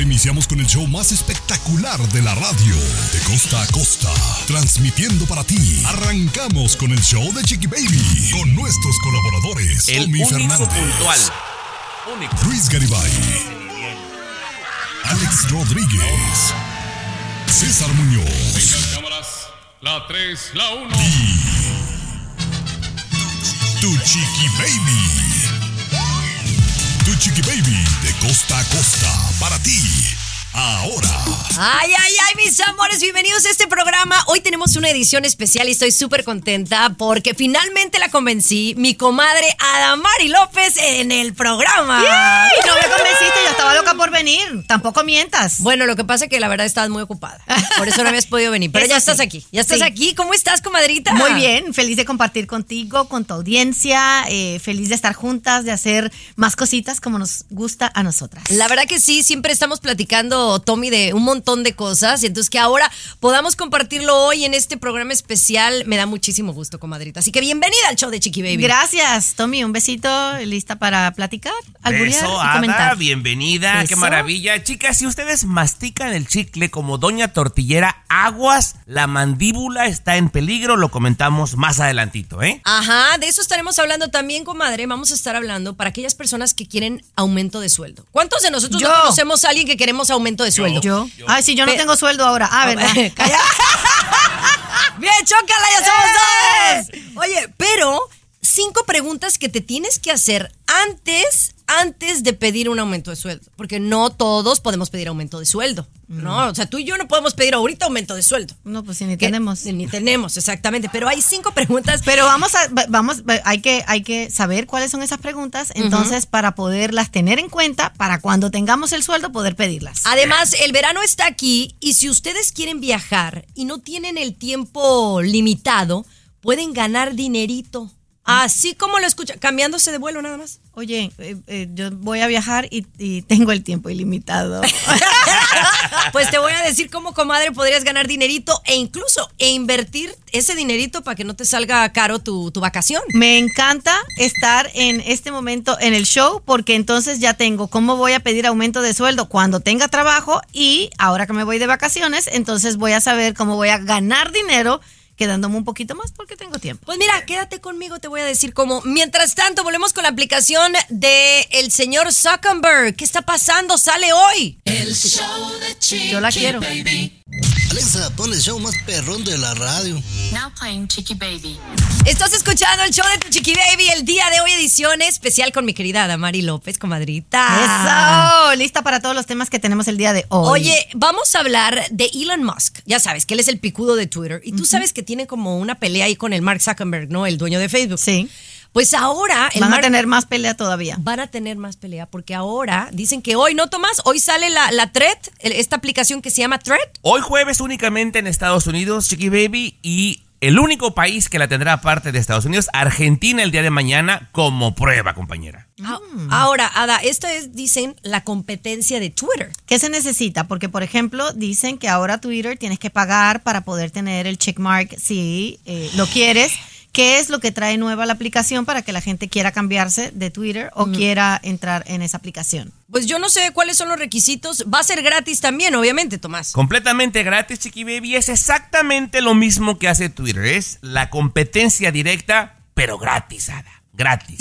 Ahora iniciamos con el show más espectacular de la radio, de costa a costa, transmitiendo para ti. Arrancamos con el show de Chiqui Baby, con nuestros colaboradores, El Tommy único Fernández, puntual. Único. Luis Garibay, Alex Rodríguez, César Muñoz, cámaras. La 3, la 1. tu Chiqui Baby. Tu Chiqui Baby, de costa a costa, para ti. Ahora. Ay, ay, ay, mis amores, bienvenidos a este programa. Hoy tenemos una edición especial y estoy súper contenta porque finalmente la convencí, mi comadre Adamari López en el programa. Y no me convenciste, yo estaba loca por venir. Tampoco mientas. Bueno, lo que pasa es que la verdad estabas muy ocupada. Por eso no habías podido venir. Pero Eso ya estás sí. aquí. Ya estás Sí. aquí. ¿Cómo estás, comadrita? Muy bien, feliz de compartir contigo, con tu audiencia, eh, feliz de estar juntas, de hacer más cositas como nos gusta a nosotras. La verdad que sí, siempre estamos platicando, Tommy, de un montón de cosas. Y entonces que ahora podamos compartirlo hoy en este programa especial me da muchísimo gusto, comadrita. Así que bienvenida al show de Chiqui Baby. Gracias, Tommy, un besito, lista para platicar, alburear Beso, y Ada, comentar. bienvenida, qué maravilla. Chicas, si ustedes mastican el chicle como Doña Tortillera, aguas, la mandíbula está en peligro, lo comentamos más adelantito, ¿eh? Ajá, de eso estaremos hablando también, comadre. Vamos a estar hablando para aquellas personas que quieren aumento de sueldo. ¿Cuántos de nosotros Yo. no conocemos a alguien que queremos aumento de sueldo? Yo. Ay, sí, yo no Pe- tengo sueldo ahora. Ah, ¿verdad? Bien, chócala, ya somos dos. Oye, pero cinco preguntas que te tienes que hacer antes, antes de pedir un aumento de sueldo. Porque no todos podemos pedir aumento de sueldo. ¿No? O sea, tú y yo no podemos pedir ahorita aumento de sueldo. No, pues sí, ni Que- tenemos. Ni tenemos, exactamente. Pero hay cinco preguntas. Pero vamos a, va- vamos, va- hay que, hay que saber cuáles son esas preguntas, entonces para poderlas tener en cuenta, para cuando tengamos el sueldo poder pedirlas. Además, el verano está aquí y si ustedes quieren viajar y no tienen el tiempo limitado, pueden ganar dinerito. Así como lo escucha, cambiándose de vuelo nada más. Oye, eh, eh, yo voy a viajar y, y tengo el tiempo ilimitado. Pues te voy a decir cómo, comadre, podrías ganar dinerito e incluso e invertir ese dinerito para que no te salga caro tu, tu vacación. Me encanta estar en este momento en el show porque entonces ya tengo cómo voy a pedir aumento de sueldo cuando tenga trabajo y ahora que me voy de vacaciones, entonces voy a saber cómo voy a ganar dinero quedándome un poquito más porque tengo tiempo. Pues mira, quédate conmigo, te voy a decir cómo. Mientras tanto, volvemos con la aplicación de el señor Zuckerberg. ¿Qué está pasando? Sale hoy. Yo la quiero. Alexa, pon el show más perrón de la radio. Now playing Chicky Baby. Estás escuchando el show de tu Chiqui Baby el día de hoy, edición especial con mi querida Damari López, comadrita. Eso, lista para todos los temas que tenemos el día de hoy. Oye, vamos a hablar de Elon Musk. Ya sabes que él es el picudo de Twitter. Y tú sabes que tiene como una pelea ahí con el Mark Zuckerberg, ¿no? El dueño de Facebook. Sí. Pues ahora el van a tener más pelea todavía. van a tener más pelea porque ahora dicen que hoy, ¿no, Tomás? Hoy sale la, la Thread, esta aplicación que se llama Thread. Hoy jueves únicamente en Estados Unidos, Chiqui Baby, y el único país que la tendrá aparte de Estados Unidos, Argentina el día de mañana, como prueba, compañera. Ah, Ahora, Ada, esta es, dicen, la competencia de Twitter. ¿Qué se necesita? Porque, por ejemplo, dicen que ahora Twitter tienes que pagar para poder tener el checkmark si eh, lo quieres. ¿Qué es lo que trae nueva la aplicación para que la gente quiera cambiarse de Twitter o quiera entrar en esa aplicación? Pues yo no sé cuáles son los requisitos. Va a ser gratis también, obviamente, Tomás. Completamente gratis, Chiqui Baby. Es exactamente lo mismo que hace Twitter. Es la competencia directa, pero gratis, Ada. Gratis.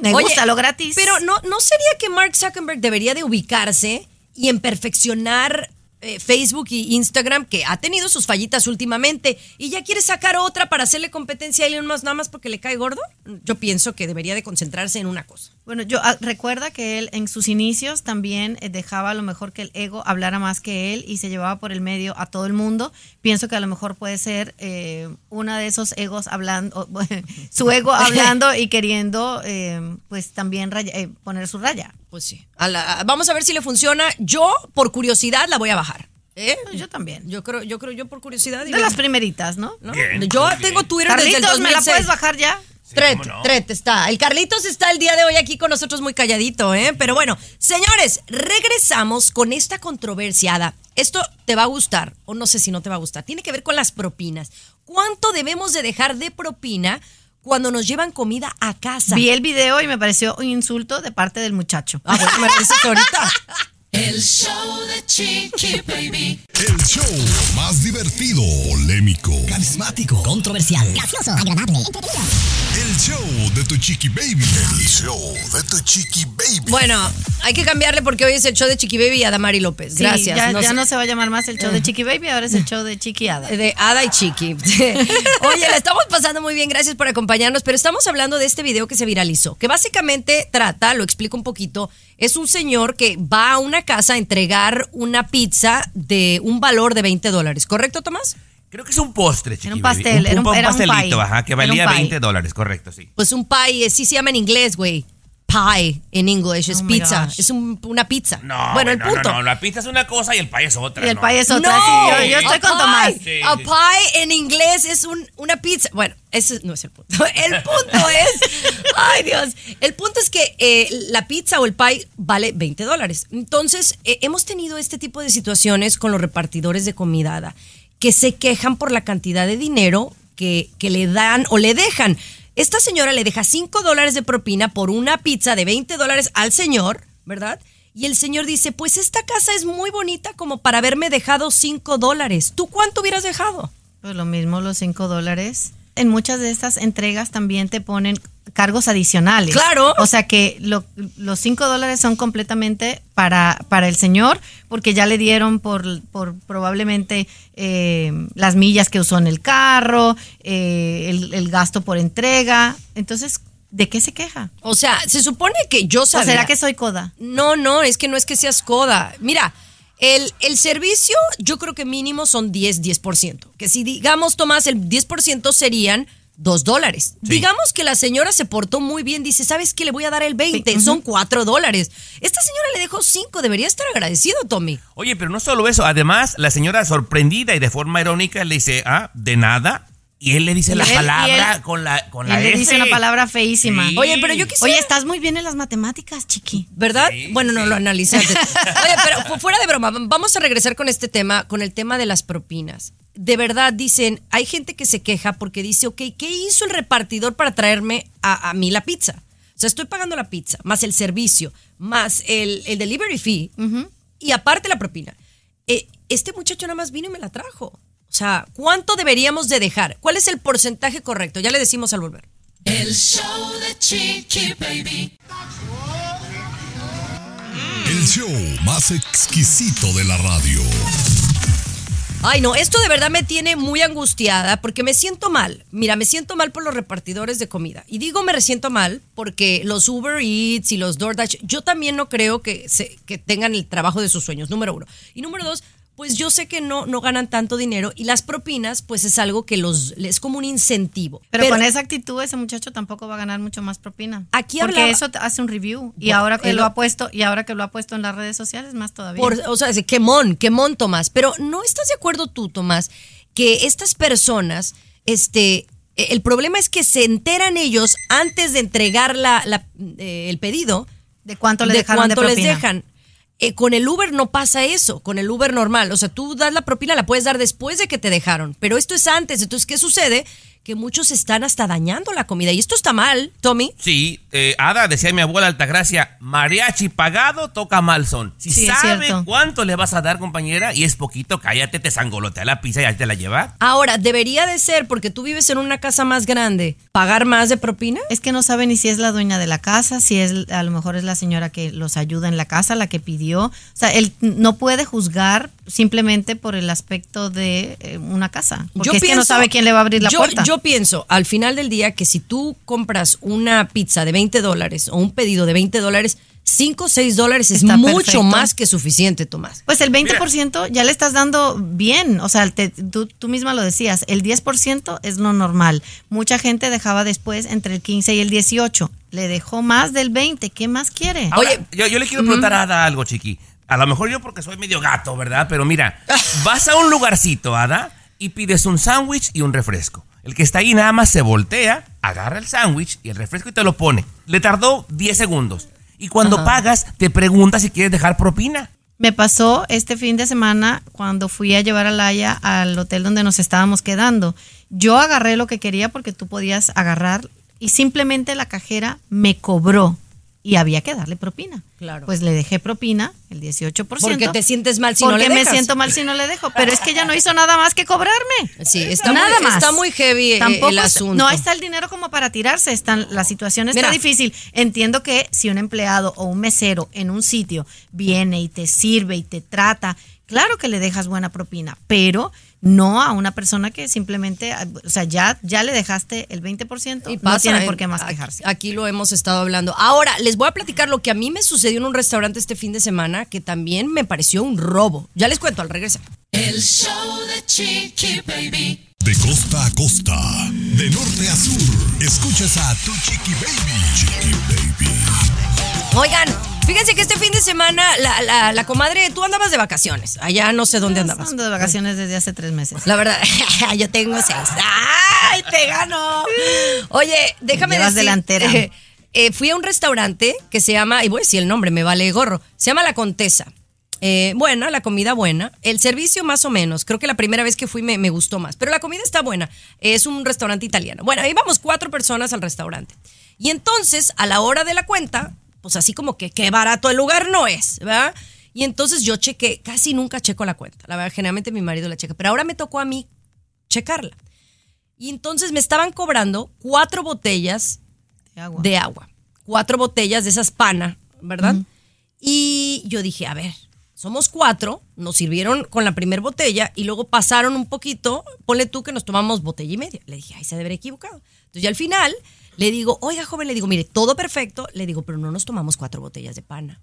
Me Oye, gusta lo gratis. Pero no, ¿no sería que Mark Zuckerberg debería de ubicarse y en perfeccionar eh, Facebook y Instagram, que ha tenido sus fallitas últimamente, y ya quiere sacar otra para hacerle competencia a Elon Musk nada más porque le cae gordo? Yo pienso que debería de concentrarse en una cosa. Bueno, yo ah, recuerda que él en sus inicios también eh, dejaba a lo mejor que el ego hablara más que él y se llevaba por el medio a todo el mundo. Pienso que a lo mejor puede ser eh, una de esos egos hablando, su ego hablando y queriendo eh, pues también raya- eh, poner su raya. Pues sí. A la- vamos a ver si le funciona. Yo, por curiosidad, la voy a bajar. ¿Eh? Yo también. Yo creo, yo creo, yo por curiosidad. De las primeritas, ¿no? ¿no? Bien, yo tengo Twitter desde el Carlitos, ¿me la 2006. puedes bajar ya? Tret, cómo no. Tret está. El Carlitos está el día de hoy aquí con nosotros muy calladito, ¿eh? Pero bueno, señores, regresamos con esta controversiada. Esto te va a gustar, o no sé si no te va a gustar. Tiene que ver con las propinas. ¿Cuánto debemos de dejar de propina cuando nos llevan comida a casa? Vi el video y me pareció un insulto de parte del muchacho. Ah, bueno, me lo dices ahorita. El show de Chiqui Baby. El show más divertido, polémico, Carismático, controversial, gracioso, agradable, entretenido. el show de tu chiqui baby. El show de tu chiqui baby. Bueno, hay que cambiarle porque hoy es el show de Chiqui Baby y Adamari López. Sí, Gracias. ya, No ya sé- no se va a llamar más el show de Chiqui Baby, ahora es el show de Chiqui Ada. De Ada y Chiqui. Oye, la estamos pasando muy bien, gracias por acompañarnos, pero estamos hablando de este video que se viralizó, que básicamente trata, lo explico un poquito, es un señor que va a una casa a entregar una pizza de un valor de 20 dólares, ¿correcto, Tomás? Creo que es un postre, chiqui un baby. pastel, era un- era un pastelito, pie. ajá, que Era un valía pie. 20 dólares, correcto, sí. Pues un pie, sí se llama en inglés, güey. Pie en inglés, es Oh pizza, es un- una pizza. No, bueno, el no, no, punto. No, la pizza es una cosa y el pay es otra. Y el no. pie es otra. No, sí, yo, yo estoy a con pie, Tomás. Sí, A sí. pie en inglés es un, una pizza. Bueno, ese no es el punto. El punto es, ay Dios, el punto es que eh, la pizza o el pie vale 20 dólares. Entonces, eh, hemos tenido este tipo de situaciones con los repartidores de comida Ada, que se quejan por la cantidad de dinero que, que le dan o le dejan. Esta señora le deja 5 dólares de propina por una pizza de 20 dólares al señor, ¿verdad? Y el señor dice, pues esta casa es muy bonita como para haberme dejado 5 dólares. ¿Tú cuánto hubieras dejado? Pues lo mismo, los 5 dólares. En muchas de estas entregas también te ponen cargos adicionales. Claro. O sea que lo- los 5 dólares son completamente para, para el señor, porque ya le dieron por, por probablemente eh, las millas que usó en el carro, eh, el, el gasto por entrega. Entonces, ¿de qué se queja? O sea, se supone que yo ¿O sabía. será que soy coda? No, no, es que no es que seas coda. Mira, el, el servicio yo creo que mínimo son 10, 10%. Que si digamos, Tomás, el 10% serían 2 dólares. Digamos que la señora se portó muy bien, dice, ¿sabes qué? Le voy a dar el 20, son 4 dólares. Esta señora le dejó 5, debería estar agradecido, Tommy. Oye, pero no solo eso, además la señora sorprendida y de forma irónica le dice, ah, de nada. Y él le dice Y la él- palabra él- con la con Él la le F. dice una palabra feísima. Sí. Oye, pero yo quisiera... Oye, estás muy bien en las matemáticas, chiqui. ¿Verdad? Sí, bueno, no lo analicé antes. Oye, pero fu- fuera de broma, vamos a regresar con este tema, con el tema de las propinas. De verdad, dicen, hay gente que se queja porque dice, ok, ¿qué hizo el repartidor para traerme a, a mí la pizza? O sea, estoy pagando la pizza, más el servicio, más el, el delivery fee y aparte la propina. Eh, este muchacho nada más vino y me la trajo. O sea, ¿cuánto deberíamos de dejar? ¿Cuál es el porcentaje correcto? Ya le decimos al volver. El show de Chiqui Baby. El show más exquisito de la radio. Ay, no, esto de verdad me tiene muy angustiada porque me siento mal. Mira, me siento mal por los repartidores de comida. Y digo me siento mal porque los Uber Eats y los DoorDash, yo también no creo que, se, que tengan el trabajo de sus sueños, número uno. Y número dos, pues yo sé que no, no ganan tanto dinero y las propinas, pues es algo que los es como un incentivo. Pero, con esa actitud ese muchacho tampoco va a ganar mucho más propina. Aquí porque hablaba- eso hace un review y Bueno, ahora que lo lo- ha puesto y ahora que lo ha puesto en las redes sociales más todavía. Por- o sea, quemón, quemón, Tomás. Pero ¿no estás de acuerdo tú, Tomás, que estas personas, este, eh, el problema es que se enteran ellos antes de entregar la, la, eh, el pedido de cuánto le de dejaron cuánto de les dejan. Eh, con el Uber no pasa eso, con el Uber normal. O sea, tú das la propina, la puedes dar después de que te dejaron, pero esto es antes. Entonces, ¿qué sucede? Que muchos están hasta dañando la comida. Y esto está mal, Tommy. Sí, eh, Ada, decía mi abuela Altagracia, mariachi pagado toca mal son. Si Sí, sabe cuánto le vas a dar, compañera, y es poquito, cállate, te sangolotea la pizza y ahí te la lleva. Ahora, debería de ser, porque tú vives en una casa más grande, pagar más de propina. Es que no sabe ni si es la dueña de la casa, si es a lo mejor es la señora que los ayuda en la casa, la que pidió. O sea, él no puede juzgar simplemente por el aspecto de eh, una casa, porque es que no sabe quién le va a abrir la yo, puerta. Yo yo pienso, al final del día, que si tú compras una pizza de 20 dólares o un pedido de 20 dólares, 5 o 6 dólares es Está mucho perfecto. más que suficiente, Tomás. Pues el 20% ya le estás dando bien, o sea, te- tú, tú misma lo decías, el 10% es lo normal. Mucha gente dejaba después entre el 15 y el 18, le dejó más del 20, ¿qué más quiere? Ahora, yo, yo le quiero preguntar a Ada algo, chiqui. A lo mejor yo porque soy medio gato, ¿verdad? Pero mira, vas a un lugarcito, Ada, y pides un sándwich y un refresco. El que está ahí nada más se voltea, agarra el sándwich y el refresco y te lo pone. Le tardó 10 segundos. Y cuando Ajá. pagas, te pregunta si quieres dejar propina. Me pasó este fin de semana cuando fui a llevar a Laia al hotel donde nos estábamos quedando. Yo agarré lo que quería porque tú podías agarrar y simplemente la cajera me cobró y había que darle propina. Claro. Pues le dejé propina, el 18%. Porque te sientes mal si no porque le me dejas. siento mal si no le dejo. Pero es que ella no hizo nada más que cobrarme. Sí, está nada muy- más. está muy heavy, eh, Tampoco el asunto. No está el dinero como para tirarse. Están, la situación está Mira. difícil. Entiendo que si un empleado o un mesero en un sitio viene y te sirve y te trata, claro que le dejas buena propina, pero no a una persona que simplemente, o sea, ya, ya le dejaste el 20%, Y no pasa, tiene eh, por qué más quejarse. Aquí lo hemos estado hablando. Ahora, les voy a platicar lo que a mí me sucedió en un restaurante este fin de semana que también me pareció un robo. Ya les cuento al regresar. El show de Chiqui Baby. De costa a costa, de norte a sur, escuchas a tu chiqui baby. Chiqui baby. Oigan, fíjense que este fin de semana la, la- la comadre, tú andabas de vacaciones. Allá no sé dónde andabas. Ando de vacaciones desde hace tres meses. La verdad, yo tengo seis. ¡Ay, te gano! Oye, déjame Llevas decir. delantera. eh, eh, fui a un restaurante que se llama, y voy a decir el nombre, me vale gorro. Se llama La Contesa. Eh, buena, la comida buena. El servicio más o menos. Creo que la primera vez que fui me, me gustó más. Pero la comida está buena. Es un restaurante italiano. Bueno, íbamos cuatro personas al restaurante. Y entonces, a la hora de la cuenta, pues así como que qué barato el lugar no es, ¿verdad? Y entonces yo chequé, casi nunca checo la cuenta. La verdad, generalmente mi marido la checa. Pero ahora me tocó a mí checarla. Y entonces me estaban cobrando cuatro botellas De agua. de agua. Cuatro botellas de esas pana, ¿verdad? Y yo dije, a ver, somos cuatro, nos sirvieron con la primera botella y luego pasaron un poquito, ponle tú que nos tomamos botella y media. Le dije, ay, se debe haber equivocado. Entonces ya al final le digo, oiga, joven, le digo, mire, todo perfecto. Le digo, pero no nos tomamos cuatro botellas de pana.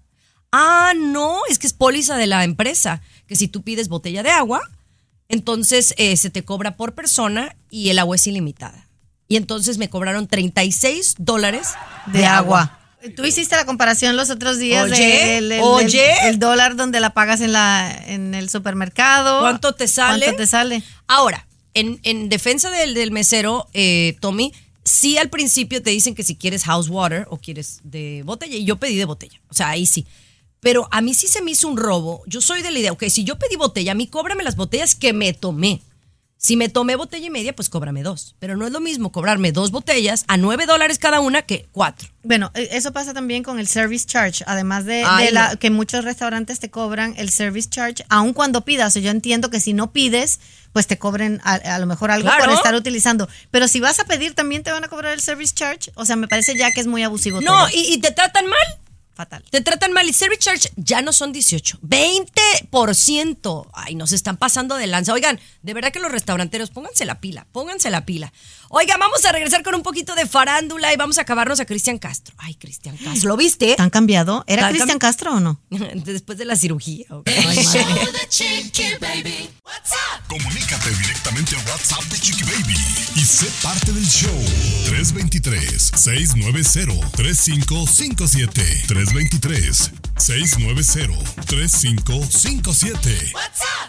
Ah, no, es que es póliza de la empresa, que si tú pides botella de agua, entonces eh, se te cobra por persona y el agua es ilimitada. Y entonces me cobraron 36 dólares de agua. Tú hiciste la comparación los otros días Oye, de el, el- oye. el- el dólar donde la pagas en la en el supermercado. ¿Cuánto te sale? ¿Cuánto te sale? Ahora, en, en defensa del, del mesero, eh, Tommy, sí al principio te dicen que si quieres house water o quieres de botella, y yo pedí de botella. O sea, ahí sí. Pero a mí sí se me hizo un robo. Yo soy de la idea, ok, si yo pedí botella, a mí cóbrame las botellas que me tomé. Si me tomé botella y media, pues cóbrame dos. Pero no es lo mismo cobrarme dos botellas a nueve dólares cada una que cuatro. Bueno, e- eso pasa también con el service charge, además de, Ay, de la no. que muchos restaurantes te cobran el service charge, aun cuando pidas. O sea, yo entiendo que si no pides, pues te cobren a, a lo mejor algo Claro. por estar utilizando. Pero si vas a pedir, también te van a cobrar el service charge. O sea, me parece ya que es muy abusivo. No, todo. y, y te tratan mal fatal. Te tratan mal y Service Charge ya no son 18, 20%. Ay, nos están pasando de lanza. Oigan, de verdad que los restauranteros, pónganse la pila, pónganse la pila. Oigan, vamos a regresar con un poquito de farándula y vamos a acabarnos a Cristian Castro. Ay, Cristian Castro, ¿lo viste? ¿Tan cambiado? ¿Era Cristian Castro o no? Después de la cirugía. Okay. Comunícate directamente a WhatsApp de Chiqui Baby y sé parte del show. 323 690 3557 323 690-3557.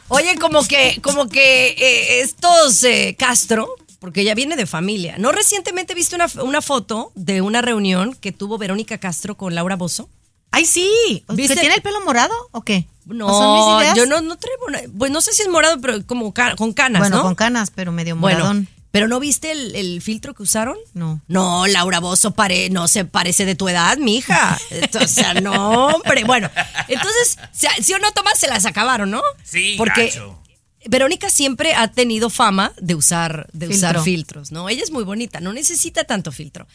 Oye, como que, como que eh, estos eh, Castro, porque ella viene de familia. ¿No recientemente viste una, una, foto de una reunión que tuvo Verónica Castro con Laura Bozo? ¡Ay, sí! ¿Viste? Tiene el pelo morado o qué? No, son mis yo no, no traigo. Pues no sé si es morado, pero como con canas. Bueno, ¿no? con canas, pero medio moradón pero ¿no viste el, el filtro que usaron? No. No, Laura Bozo pare, no se parece de tu edad, mija. O sea, no, hombre. Bueno, entonces, si, si o no, Tomás, se las acabaron, ¿no? Sí, Porque gacho. Verónica siempre ha tenido fama de usar, de usar Filtro. filtros, ¿no? Ella es muy bonita, no necesita tanto filtro.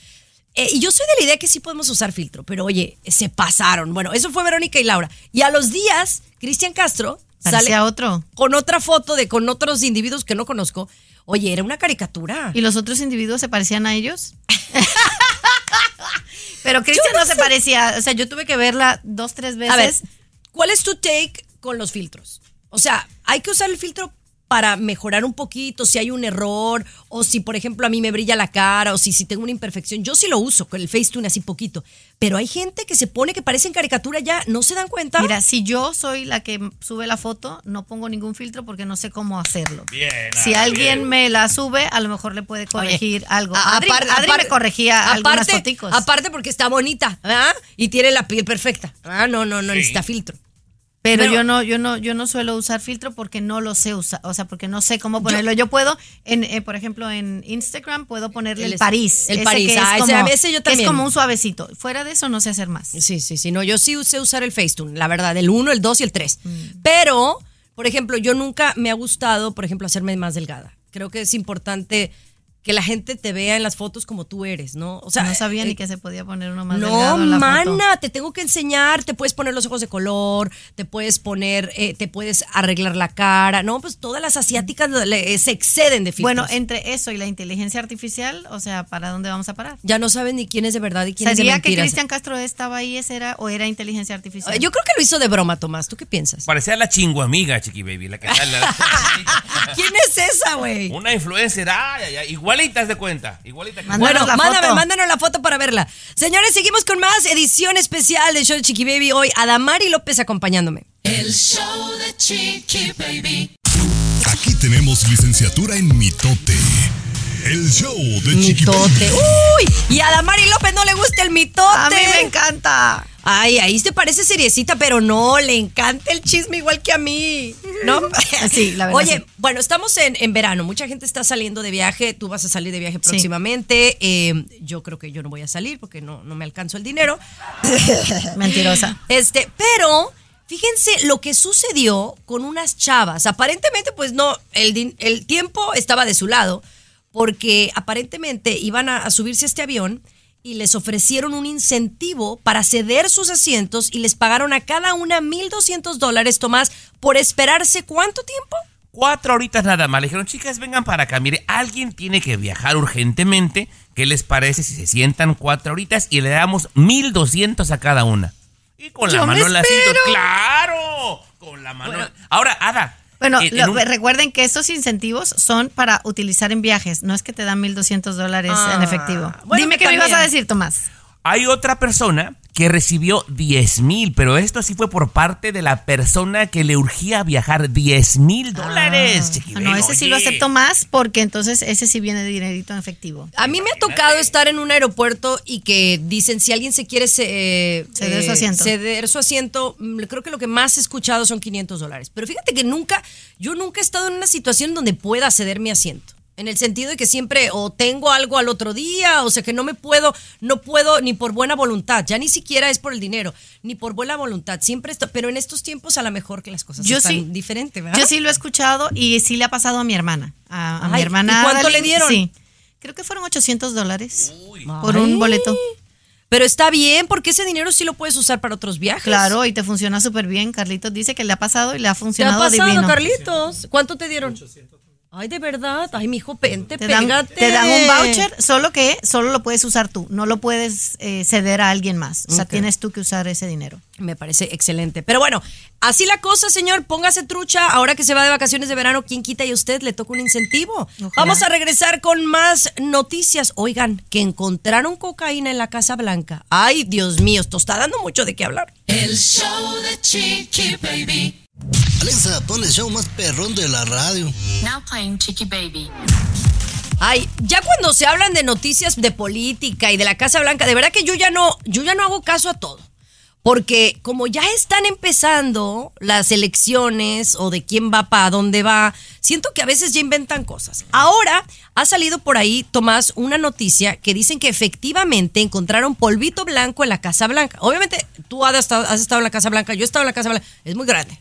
Eh, y yo soy de la idea que sí podemos usar filtro, pero oye, se pasaron. Bueno, eso fue Verónica y Laura. Y a los días, Cristian Castro sale Parecía otro. con otra foto de con otros individuos que no conozco. Oye, era una caricatura. ¿Y los otros individuos se parecían a ellos? Pero Cristian no, se parecía. O sea, yo tuve que verla dos, tres veces. A ver, ¿cuál es tu take con los filtros? O sea, hay que usar el filtro para mejorar un poquito si hay un error o si, por ejemplo, a mí me brilla la cara o si, si tengo una imperfección. Yo sí lo uso con el Facetune así poquito. Pero hay gente que se pone que parece en caricatura ya, ¿no se dan cuenta? Mira, si yo soy la que sube la foto, no pongo ningún filtro porque no sé cómo hacerlo. Bien. Si Ada, alguien bien. me la sube, a lo mejor le puede corregir algo. A- Adri, apar- Adri apar- me corregía algunas aparte, foticos. aparte porque está bonita, ¿verdad? Y tiene la piel perfecta. Ah, no, no, no Sí. necesita filtro. Pero, Pero- yo no, yo no, yo no suelo usar filtro porque no lo sé usar, o sea, porque no sé cómo ponerlo. Yo, puedo, en, eh, por ejemplo, en Instagram puedo ponerle El el, es- París. el ese París, que es ah, ese- como, ese yo que es también. como un suavecito. Fuera de eso no sé hacer más. Sí, sí, sí. No, yo sí usé usar el Facetune, la verdad, el 1, el 2 y el 3. Mm. Pero, por ejemplo, yo nunca me ha gustado, por ejemplo, hacerme más delgada. Creo que es importante que la gente te vea en las fotos como tú eres, ¿no? O sea, no sabía eh, ni que se podía poner uno más No, delgado en la foto. mana, te tengo que enseñar, te puedes poner los ojos de color, te puedes poner, eh, te puedes arreglar la cara, no, pues todas las asiáticas le- se exceden de filtros. Bueno, entre eso y la inteligencia artificial, o sea, ¿para dónde vamos a parar? ya no saben ni quién es de verdad y quién es de ¿Sabía que mentiras. Cristian Castro estaba ahí ese era o era inteligencia artificial? Yo creo que lo hizo de broma, Tomás. ¿Tú qué piensas? Parecía la chinguamiga, Chiqui Baby, la que sale. ¿Quién es esa, güey? Una influencer, ay, ay, ay, igualitas de cuenta, igualita. que- Mándanos Bueno, la mándame, foto. mándanos la foto para verla. Señores, seguimos con más edición especial del show de Chiqui Baby hoy. Adamari López acompañándome. El show de Chiqui Baby. Aquí tenemos licenciatura en mitote. El show de Chiqui Mitote. Baby. Uy, y a Adamari López no le gusta el mitote. A mí me encanta. Ay, ahí te parece seriecita, pero no, le encanta el chisme igual que a mí. ¿No? Sí, la verdad, Oye, sí. bueno, estamos en, en verano. Mucha gente está saliendo de viaje. Tú vas a salir de viaje próximamente. Eh, yo creo que yo no voy a salir porque no, no me alcanzo el dinero. Mentirosa. Este, pero fíjense lo que sucedió con unas chavas. Aparentemente, pues no, el, el tiempo estaba de su lado, porque aparentemente iban a, a subirse a este avión y les ofrecieron un incentivo para ceder sus asientos y les pagaron a cada una 1.200 dólares, Tomás, por esperarse cuánto tiempo? Cuatro horitas nada más. Le dijeron, chicas, vengan para acá. Mire, alguien tiene que viajar urgentemente. ¿Qué les parece si se sientan cuatro horitas y le damos 1200 a cada una? Y con la Yo mano en la espero. ¡Claro! Con la mano. Ahora, Ada. Bueno, en- en lo- un- recuerden que estos incentivos son para utilizar en viajes, no es que te dan 1.200 dólares Ah, en efectivo. bueno, Dime que qué me ibas a decir, Tomás. Hay otra persona que recibió 10 mil, pero esto sí fue por parte de la persona que le urgía viajar 10 mil dólares. Chiqui Ah, no, ese sí lo acepto más porque entonces ese sí viene de dinerito en efectivo. A mí me ha tocado estar en un aeropuerto y que dicen si alguien se quiere eh, Ceder su eh, asiento. ceder su asiento, mm, creo que lo que más he escuchado son 500 dólares. Pero fíjate que nunca, yo nunca he estado en una situación donde pueda ceder mi asiento. En el sentido de que siempre o tengo algo al otro día, o sea que no me puedo, no puedo ni por buena voluntad, ya ni siquiera es por el dinero, ni por buena voluntad, siempre esto, pero en estos tiempos a lo mejor que las cosas Yo están sí. diferentes, ¿verdad? Yo sí lo he escuchado y sí le ha pasado a mi hermana. A, a mi hermana. ¿y cuánto le dieron? Sí. Creo que fueron 800 dólares por Ay. un boleto. Pero está bien, porque ese dinero sí lo puedes usar para otros viajes. Claro, y te funciona súper bien. Carlitos dice que le ha pasado y le ha ¿Te ha funcionado pasado, divino. Carlitos? ¿Cuánto te dieron? Ay, de verdad. Ay, mi hijo, pente, Te dan, pégate. te dan un voucher, solo que solo lo puedes usar tú, no lo puedes eh, ceder a alguien más. O sea, tienes tú que usar ese dinero. Me parece excelente. Pero bueno, así la cosa, señor. Póngase trucha. Ahora que se va de vacaciones de verano, ¿quién quita y a usted le toca un incentivo? Ojalá. Vamos a regresar con más noticias. Oigan, que encontraron cocaína en la Casa Blanca. Ay, Dios mío, esto está dando mucho de qué hablar. El show de Chiqui Baby. Alexa, pon el show más perrón de la radio. Now playing Chiqui Baby. Ay, ya cuando se hablan de noticias de política y de la Casa Blanca, de verdad que yo ya no, yo ya no hago caso a todo. Porque como ya están empezando las elecciones o de quién va para dónde va, siento que a veces ya inventan cosas. Ahora ha salido por ahí, Tomás, una noticia que dicen que efectivamente encontraron polvito blanco en la Casa Blanca. Obviamente tú has estado, has estado en la Casa Blanca, yo he estado en la Casa Blanca, es muy grande.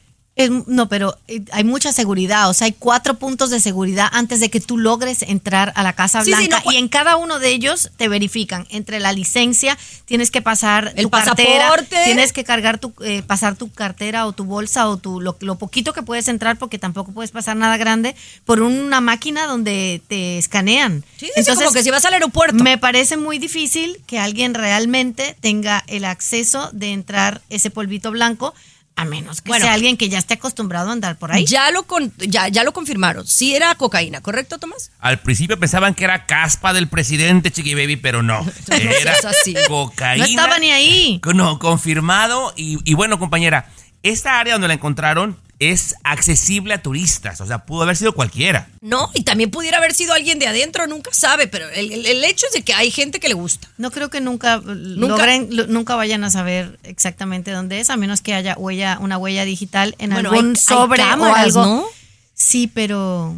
No, pero eh, hay mucha seguridad, o sea, hay cuatro puntos de seguridad antes de que tú logres entrar a la Casa Sí, sí, Blanca no, y en cada uno de ellos te verifican entre la licencia, tienes que pasar El tu cartera, pasaporte. tienes que cargar tu, eh, pasar tu cartera o tu bolsa o tu lo, lo poquito que puedes entrar porque tampoco puedes pasar nada grande por una máquina donde te escanean. Sí, sí, como que si vas al aeropuerto. Me parece muy difícil que alguien realmente tenga el acceso de entrar ese polvito blanco. A menos que Bueno. sea alguien que ya esté acostumbrado a andar por ahí. Ya lo, con- ya, ya lo confirmaron. Sí era cocaína, ¿correcto, Tomás? Al principio pensaban que era caspa del presidente, Chiqui Baby, pero no. Era así. cocaína. No estaba ni ahí. No, confirmado. Y, y bueno, compañera, esta área donde la encontraron es accesible a turistas. O sea, pudo haber sido cualquiera. No, y también pudiera haber sido alguien de adentro, nunca sabe, pero el, el- el hecho es de que hay gente que le gusta. No creo que nunca, logren, lo- nunca vayan a saber exactamente dónde es, a menos que haya huella, una huella digital en Bueno, algún hay- hay sobre cámaras, o algo. ¿no? Sí, pero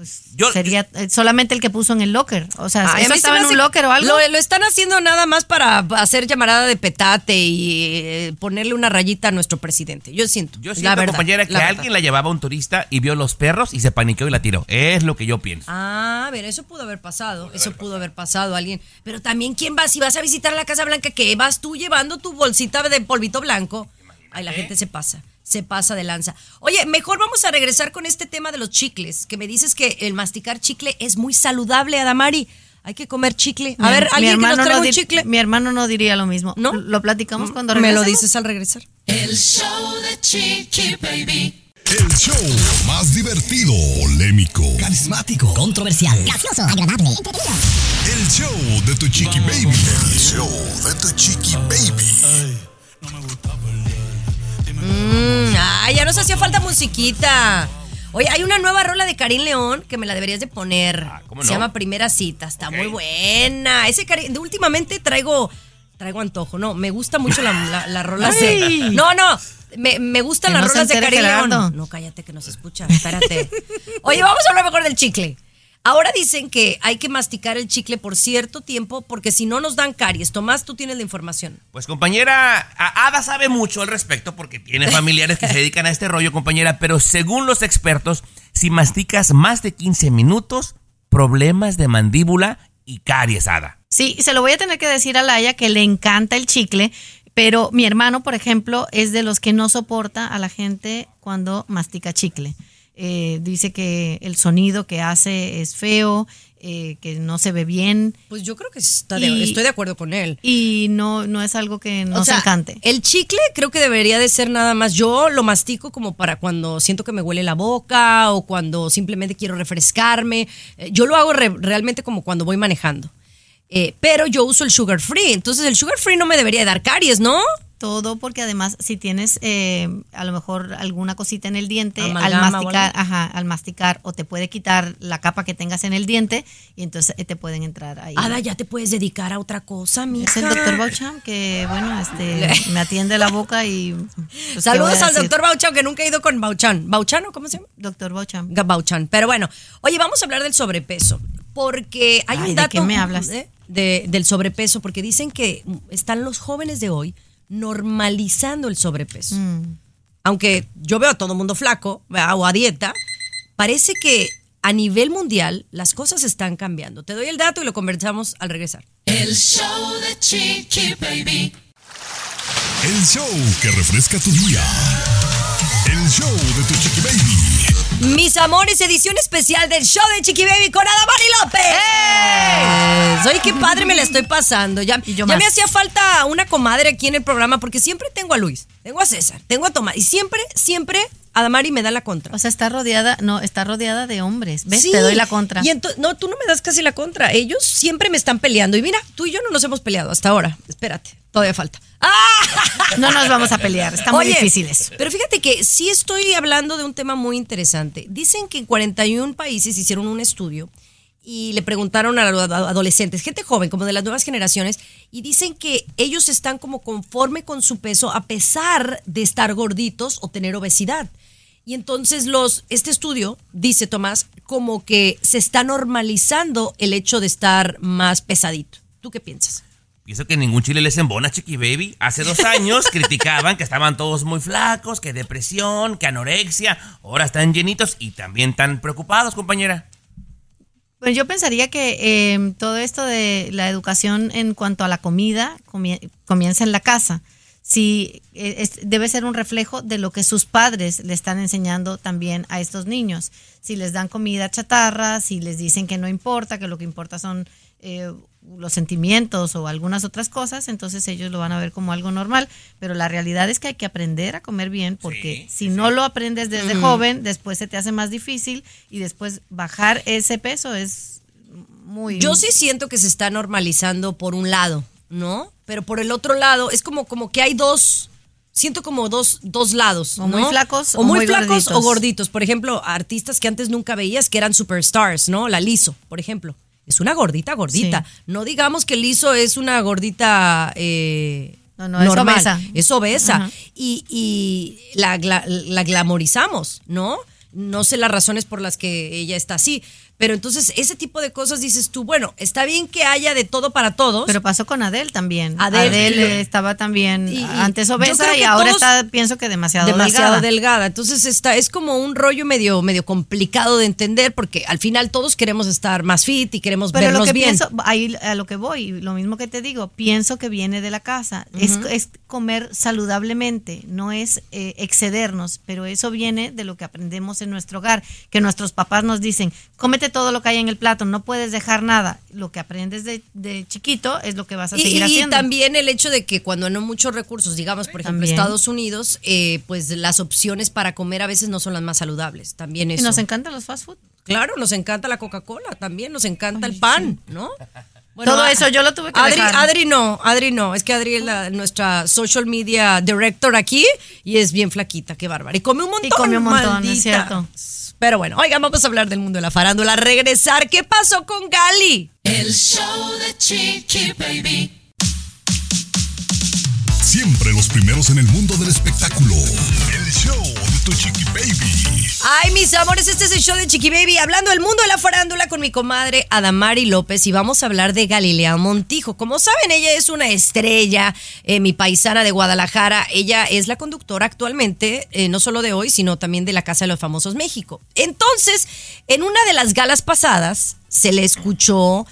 pues Yo- sería eh, solamente el que puso en el locker. O sea, Ay, a ¿eso se estaba me en un locker o algo? Lo, lo están haciendo nada más para hacer llamarada de petate y eh, ponerle una rayita a nuestro presidente. Yo siento. Yo la siento, verdad, compañera, que la alguien la llevaba a un turista y vio los perros y se paniqueó y la tiró. Es lo que yo pienso. Ah, a ver, eso pudo haber pasado, eso pudo haber pasado alguien. Pero también, ¿quién va? Si vas a visitar la Casa Blanca, ¿qué vas tú llevando tu bolsita de polvito blanco? Ay, la gente se pasa, se pasa de lanza. Oye, mejor vamos a regresar con este tema de los chicles, que me dices que el masticar chicle es muy saludable, Adamari. Hay que comer chicle. A Mi- ver, mi alguien que nos hermano traiga no un chicle. Mi hermano no diría lo mismo. ¿No? Lo platicamos cuando Me lo regresemos? dices al regresar. El show de Chiqui Baby. El show más divertido, polémico, Carismático. Controversial. Gracioso, agradable, el show de tu chiqui baby. El show de tu chiqui baby. Mm, ay, ya nos hacía falta musiquita. Oye, hay una nueva rola de Karim León que me la deberías de poner. Ah, ¿cómo Se no? llama Primera Cita, está muy buena. Ese Karim, de- últimamente traigo traigo antojo, no, me gusta mucho la, la, la rola de... No, no, me, me gustan Que las no se rolas de Karim León. No, cállate que nos escucha, espérate. Oye, vamos a hablar mejor del chicle. Ahora dicen que hay que masticar el chicle por cierto tiempo porque si no nos dan caries. Tomás, tú tienes la información. Pues compañera, a- Ada sabe mucho al respecto porque tiene familiares que se dedican a este rollo, compañera, pero según los expertos, si masticas más de 15 minutos, problemas de mandíbula y caries, Ada. Sí, se lo voy a tener que decir a Laia que le encanta el chicle, pero mi hermano, por ejemplo, es de los que no soporta a la gente cuando mastica chicle. Eh, dice que el sonido que hace es feo, eh, que no se ve bien. Pues yo creo que está de- Y- estoy de acuerdo con él. Y no, no es algo que nos o sea, encante. El chicle creo que debería de ser nada más. Yo lo mastico como para cuando siento que me huele la boca o cuando simplemente quiero refrescarme. Eh, Yo lo hago re- realmente como cuando voy manejando. Eh, pero yo uso el sugar free. Entonces el sugar free no me debería dar caries, ¿no? Todo porque además si tienes eh, a lo mejor alguna cosita en el diente al Amalgama masticar, ajá, al masticar o te puede quitar la capa que tengas en el diente y entonces eh, te pueden entrar ahí. Ada, ya te puedes dedicar a otra cosa, mija. Es el doctor Baucham que, bueno, este, me atiende la boca y... pues, ¿qué voy Saludos al doctor Bauchan, que nunca he ido con Bauchan. ¿Bauchan o cómo se llama? Doctor Baucham. Bauchan. Pero bueno, oye, vamos a hablar del sobrepeso. Porque hay Ay, un ¿de dato. qué me hablas? de- del sobrepeso, porque dicen que están los jóvenes de hoy normalizando el sobrepeso. Mm. Aunque yo veo a todo mundo flaco ¿verdad? o a dieta, parece que a nivel mundial las cosas están cambiando. Te doy el dato y lo conversamos al regresar. El show de Chiqui Baby. El show que refresca tu día. El show de tu chiqui baby. Mis amores, edición especial del show de Chiqui Baby con Adamari López. Oye, qué padre me la estoy pasando. Ya, me hacía falta una comadre aquí en el programa porque siempre tengo a Luis, tengo a César, tengo a Tomás y siempre, siempre Adamari me da la contra. O sea, está rodeada, no, está rodeada de hombres. ¿Ves? Sí. Te doy la contra. Y no, tú no me das casi la contra. Ellos siempre me están peleando. Y mira, tú y yo no nos hemos peleado hasta ahora. Espérate, todavía falta. No nos vamos a pelear, está muy Oye, difícil eso. Pero fíjate que sí estoy hablando de un tema muy interesante. Dicen que en 41 países hicieron un estudio y le preguntaron a los ado- adolescentes, gente joven, como de las nuevas generaciones, y dicen que ellos están como conforme con su peso a pesar de estar gorditos o tener obesidad. Y entonces los, este estudio, dice Tomás, como que se está normalizando el hecho de estar más pesadito. ¿Tú qué piensas? Y eso que ningún chile les embona, Chiqui Baby. Hace dos años criticaban que estaban todos muy flacos, que depresión, que anorexia. Ahora están llenitos y también tan preocupados, compañera. Pues yo pensaría que eh, todo esto de la educación en cuanto a la comida comie- comienza en la casa. Sí, es- debe ser un reflejo de lo que sus padres le están enseñando también a estos niños. Si les dan comida chatarra, si les dicen que no importa, que lo que importa son eh, los sentimientos o algunas otras cosas, entonces ellos lo van a ver como algo normal. Pero la realidad es que hay que aprender a comer bien porque si no lo aprendes desde joven, después se te hace más difícil y después bajar ese peso es muy... Yo sí siento que se está normalizando por un lado, ¿no? Pero por el otro lado, es como, como que hay dos. Siento como dos, dos lados. O muy flacos o o muy, muy flacos gorditos. o gorditos. Por ejemplo, artistas que antes nunca veías que eran superstars, ¿no? La Liso, por ejemplo. Es una gordita, gordita. No digamos que Liso es una gordita. Eh, No, no, es normal. obesa. Es obesa. Y, y la, gla- la glamorizamos, ¿no? No sé las razones por las que ella está así. Pero entonces, ese tipo de cosas dices tú, bueno, está bien que haya de todo para todos. Pero pasó con Adele también. Adele. Adele, estaba también Y- y antes obesa y ahora está, pienso que demasiado, demasiado delgada. delgada. Entonces está, es como un rollo medio, medio complicado de entender porque al final todos queremos estar más fit y queremos Pero vernos lo que bien. pienso, ahí a lo que voy, lo mismo que te digo, pienso que viene de la casa. es, es comer saludablemente, no es eh, excedernos, pero eso viene de lo que aprendemos en nuestro hogar, que nuestros papás nos dicen, cómete todo lo que hay en el plato, no puedes dejar nada. Lo que aprendes de, de chiquito es lo que vas a Y, seguir y haciendo. también el hecho de que cuando no muchos recursos, digamos, por ejemplo, También. Estados Unidos, eh, pues las opciones para comer a veces no son las más saludables. También y eso. nos encantan los fast food. Claro, nos encanta la Coca-Cola, también nos encanta el pan, ¿no? Todo eso yo lo tuve que Adri, dejar. Adri no, Adri no, es que Adri es la- nuestra social media director aquí y es bien flaquita, qué bárbara. Y come un montón. Y come un montón, maldita. es cierto. Pero bueno, oigan, vamos a hablar del mundo de la farándula. Regresar, ¿qué pasó con Gali? El show de Chiqui Baby. Siempre los primeros en el mundo del espectáculo. El show de tu chiqui baby. Ay, mis amores, este es el show de Chiqui Baby, hablando del mundo de la farándula con mi comadre Adamari López y vamos a hablar de Galilea Montijo. Como saben, ella es una estrella, eh, mi paisana de Guadalajara. Ella es la conductora actualmente, eh, no solo de hoy, sino también de la Casa de los Famosos México. Entonces, en una de las galas pasadas, se le escuchó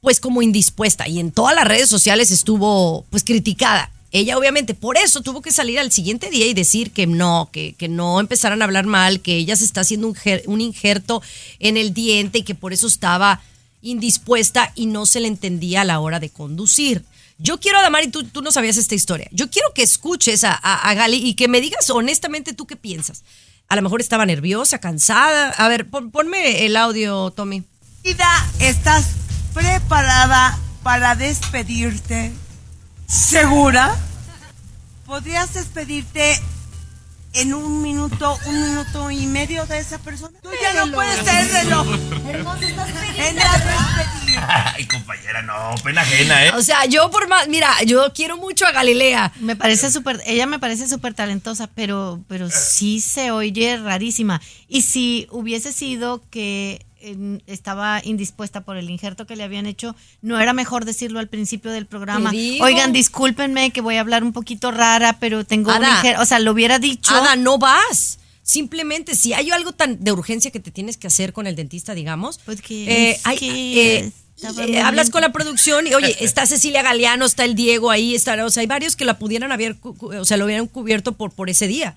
pues como indispuesta y en todas las redes sociales estuvo pues criticada. Ella obviamente por eso tuvo que salir al siguiente día y decir que no, que, que no empezaran a hablar mal, que ella se está haciendo un, un injerto en el diente y que por eso estaba indispuesta y no se le entendía a la hora de conducir. Yo quiero, Adamari, tú, tú no sabías esta historia. Yo quiero que escuches a, a- Gali y que me digas honestamente tú qué piensas. A lo mejor estaba nerviosa, cansada. A ver, pon- ponme el audio, Tommy. ¿estás preparada para despedirte? ¿Segura? ¿Podrías despedirte en un minuto, un minuto y medio de esa persona? Tú ya no puedes ser el reloj. Entra a despedir. Ay, compañera, no, pena ajena, ¿eh? O sea, yo por más, mira, yo quiero mucho a Galilea. Me parece súper, ella me parece súper talentosa, pero, pero sí se oye rarísima. Y si hubiese sido que eh, estaba indispuesta por el injerto que le habían hecho, no era mejor decirlo al principio del programa. Oigan, discúlpenme que voy a hablar un poquito rara, pero tengo un Ada, injerto. O sea, lo hubiera dicho. Ada, no vas. Simplemente, si hay algo tan de urgencia que te tienes que hacer con el dentista, digamos, Pues que es hay- que eh, eh, hablas con la producción y, oye, está Cecilia Galeano, está el Diego ahí, está, o sea, hay varios que la pudieran haber, o sea, lo hubieran cubierto por, por ese día.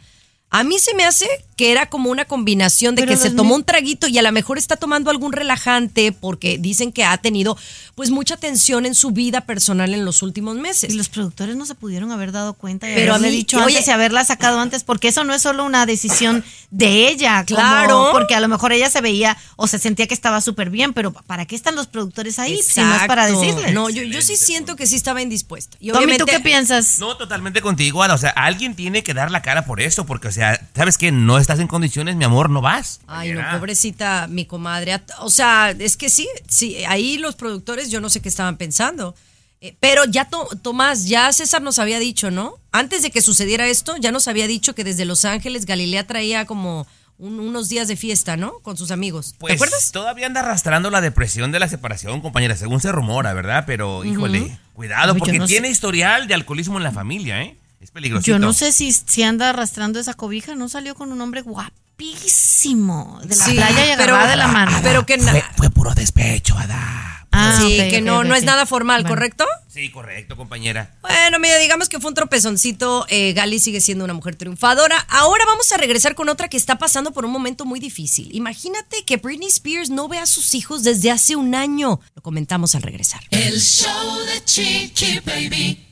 A mí se me hace que era como una combinación de Pero que se tomó un traguito y a lo mejor está tomando algún relajante porque dicen que ha tenido pues mucha tensión en su vida personal en los últimos meses. Y los productores no se pudieron haber dado cuenta y Pero a haberle mí- dicho oye- antes y haberla sacado antes, porque eso no es solo una decisión de ella. como- Claro. porque a lo mejor ella se veía o se sentía que estaba súper bien, pero ¿para qué están los productores ahí? Si no es para decirles. No, yo, yo sí siento que sí estaba indispuesta. Y Tommy, ¿tú qué piensas? No, totalmente contigo, Ada. O sea, alguien tiene que dar la cara por esto, porque, o sea, ¿sabes qué? No estás en condiciones, mi amor, no vas. Ay, no, pobrecita mi comadre. O sea, es que sí, sí, ahí los productores yo no sé qué estaban pensando. Eh, pero ya, To- Tomás, ya César nos había dicho, ¿no? Antes de que sucediera esto, ya nos había dicho que desde Los Ángeles Galilea traía como un- unos días de fiesta, ¿no? Con sus amigos. Pues ¿Te acuerdas? todavía anda arrastrando la depresión de la separación, compañera, según se rumora, ¿verdad? Pero, híjole, cuidado, porque no sé. tiene historial de alcoholismo en la familia, ¿eh? Es peligroso. Yo no sé si, si anda arrastrando esa cobija, no salió con un hombre guapísimo de la Sí, playa y pero- agarrada de la mano. Pero que na- Fue puro despecho, Ada. Ah, sí, que no, no es nada formal, Bueno. ¿correcto? Sí, correcto, compañera. Bueno, mira, digamos que fue un tropezoncito. eh, Gali sigue siendo una mujer triunfadora. Ahora vamos a regresar con otra que está pasando por un momento muy difícil. Imagínate que Britney Spears no ve a sus hijos desde hace un año. Lo comentamos al regresar. El show de Chiqui Baby.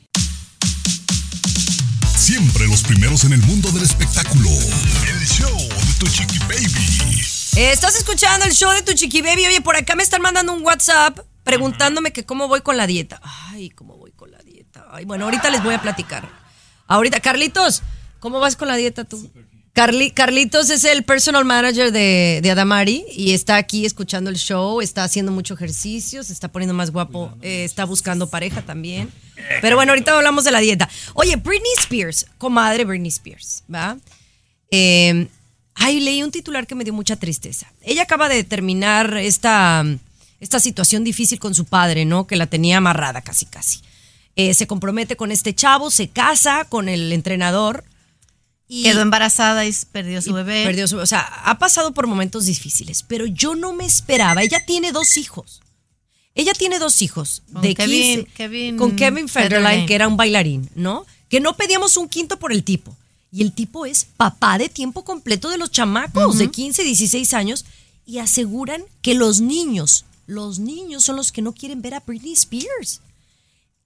Siempre los primeros en el mundo del espectáculo. El show de tu chiqui baby. Estás escuchando el show de tu chiqui baby. Oye, por acá me están mandando un WhatsApp preguntándome que cómo voy con la dieta. Ay, cómo voy con la dieta. Ay, bueno, ahorita les voy a platicar. Ahorita, Carlitos, ¿cómo vas con la dieta tú? Carli- Carlitos es el personal manager de, de Adamari y está aquí escuchando el show, está haciendo mucho ejercicio, se está poniendo más guapo, eh, está buscando pareja también. Pero bueno, ahorita hablamos de la dieta. Oye, Britney Spears, comadre Britney Spears, ¿va? Eh, ay, leí un titular que me dio mucha tristeza. Ella acaba de terminar esta, esta situación difícil con su padre, ¿no? Que la tenía amarrada casi, casi. Eh, se compromete con este chavo, se casa con el entrenador. Y Quedó embarazada y perdió su bebé. Perdió su, o sea, ha pasado por momentos difíciles, pero yo no me esperaba. Ella tiene dos hijos. Ella tiene dos hijos Con de Kevin- 15 Kevin con Kevin Federline, Federline. que era un bailarín, ¿no? Que no pedíamos un quinto por el tipo. Y el tipo es papá de tiempo completo de los chamacos de 15, 16 años y aseguran que los niños, los niños son los que no quieren ver a Britney Spears.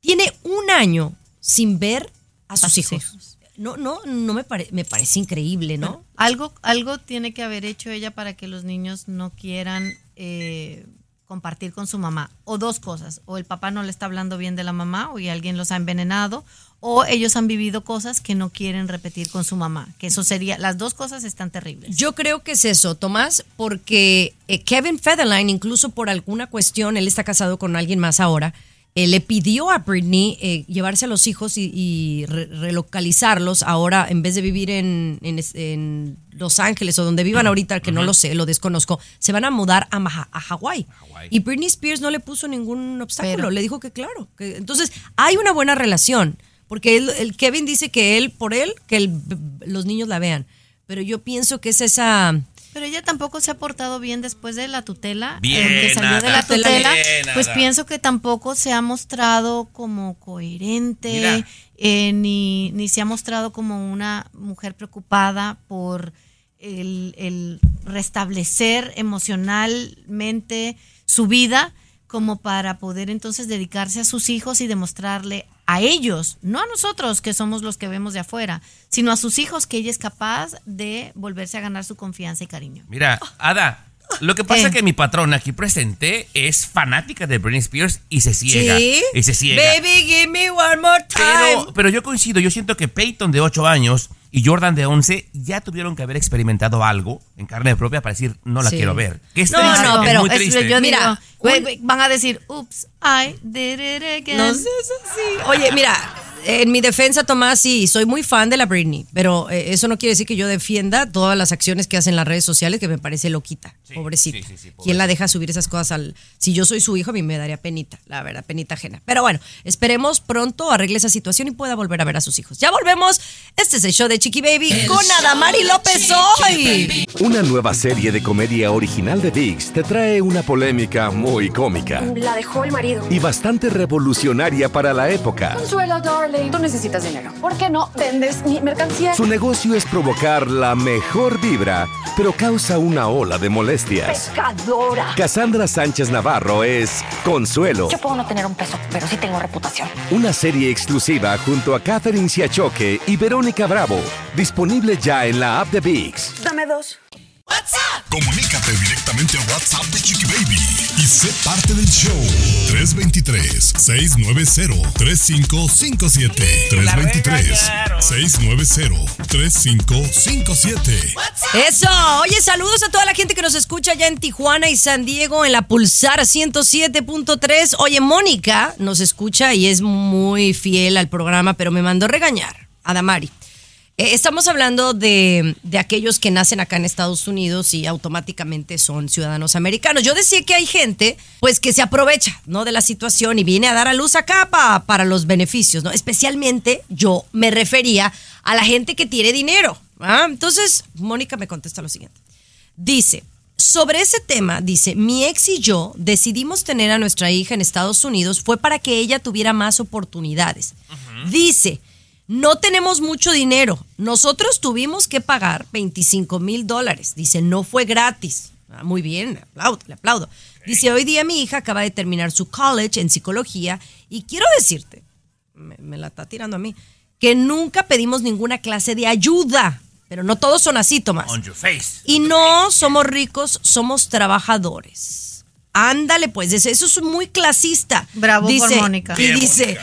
Tiene un año sin ver a sus, sus hijos. hijos. No, no, no me, pare- me parece increíble, ¿no? Bueno, algo, algo tiene que haber hecho ella para que los niños no quieran eh, compartir con su mamá. O dos cosas. O el papá no le está hablando bien de la mamá, o y alguien los ha envenenado, o ellos han vivido cosas que no quieren repetir con su mamá. Que eso sería, las dos cosas están terribles. Yo creo que es eso, Tomás, porque eh, Kevin Federline, incluso por alguna cuestión, él está casado con alguien más ahora, eh, le pidió a Britney eh, llevarse a los hijos y, y re- relocalizarlos ahora, en vez de vivir en, en Los Ángeles o donde vivan ahorita, que no lo sé, lo desconozco, se van a mudar a, Maha- a Hawái. Y Britney Spears no le puso ningún obstáculo, Pero- le dijo que claro. que- entonces, hay una buena relación, porque él- el Kevin dice que él, por él, que el- los niños la vean. Pero yo pienso que es esa... Pero ella tampoco se ha portado bien después de la tutela. Bien, eh, que salió de la tutela. bien, pues pienso que tampoco se ha mostrado como coherente, eh, ni, ni se ha mostrado como una mujer preocupada por el, el restablecer emocionalmente su vida como para poder entonces dedicarse a sus hijos y demostrarle a ellos, no a nosotros que somos los que vemos de afuera, sino a sus hijos que ella es capaz de volverse a ganar su confianza y cariño. Mira, Ada, lo que pasa Eh. es que mi patrona aquí presente es fanática de Britney Spears y se ciega. ¿Sí? Y se ciega. Baby, give me one more time. Pero, pero yo coincido, yo siento que Peyton de 8 años y Jordan de 11 ya tuvieron que haber experimentado algo en carne propia para decir, no la Sí. quiero ver. Que es No, triste, no, es pero es- triste. yo Mira, digo, un- van a decir, ups, I did it again. No seas así. Oye, mira, en mi defensa, Tomás, sí, soy muy fan de la Britney, pero eh, eso no quiere decir que yo defienda todas las acciones que hacen en las redes sociales, que me parece loquita, pobrecita. sí, sí, sí, ¿Quién la deja subir esas cosas al... Si yo soy su hijo, a mí me daría penita, la verdad, penita ajena. Pero bueno, esperemos pronto arregle esa situación y pueda volver a ver a sus hijos. Ya volvemos. Este es el show de Chiqui Baby El con Adamari López hoy. Una nueva serie de comedia original de VIX te trae una polémica muy cómica La dejó el marido. y bastante revolucionaria para la época. Consuelo, darling, tú necesitas dinero. ¿Por qué no vendes mi mercancía? Su negocio es provocar la mejor vibra, pero causa una ola de molestias. Pescadora. Cassandra Sánchez Navarro es Consuelo, Yo puedo no tener un peso, pero sí tengo reputación. una serie exclusiva junto a Catherine Siachoque y Verónica Bravo, disponible ya en la app de VIX. Dame dos. Comunícate directamente a WhatsApp de Chiqui Baby y sé parte del show. 323-690-3557. La 323-690-3557. Eso, oye, saludos a toda la gente que nos escucha allá en Tijuana y San Diego en la Pulsar 107.3. Oye, Mónica nos escucha y es muy fiel al programa, pero me mandó regañar a Damari. Eh, estamos hablando de, de aquellos que nacen acá en Estados Unidos y automáticamente son ciudadanos americanos. Yo decía que hay gente, pues, que se aprovecha, ¿no? De la situación y viene a dar a luz acá pa- para los beneficios, ¿no? Especialmente yo me refería a la gente que tiene dinero. ¿ah? Entonces, Mónica me contesta lo siguiente. Dice, sobre ese tema, dice, mi ex y yo decidimos tener a nuestra hija en Estados Unidos fue para que ella tuviera más oportunidades. Dice, no tenemos mucho dinero. Nosotros tuvimos que pagar 25 mil dólares. Dice, no fue gratis. Ah, muy bien, le aplaudo, le aplaudo. Dice, hoy día mi hija acaba de terminar su college en psicología y quiero decirte, me, me la está tirando a mí, que nunca pedimos ninguna clase de ayuda. Pero no todos son así, Tomás. On your face. Y no somos ricos, somos trabajadores. Ándale, pues, eso es muy clasista. Bravo por Mónica. Y dice,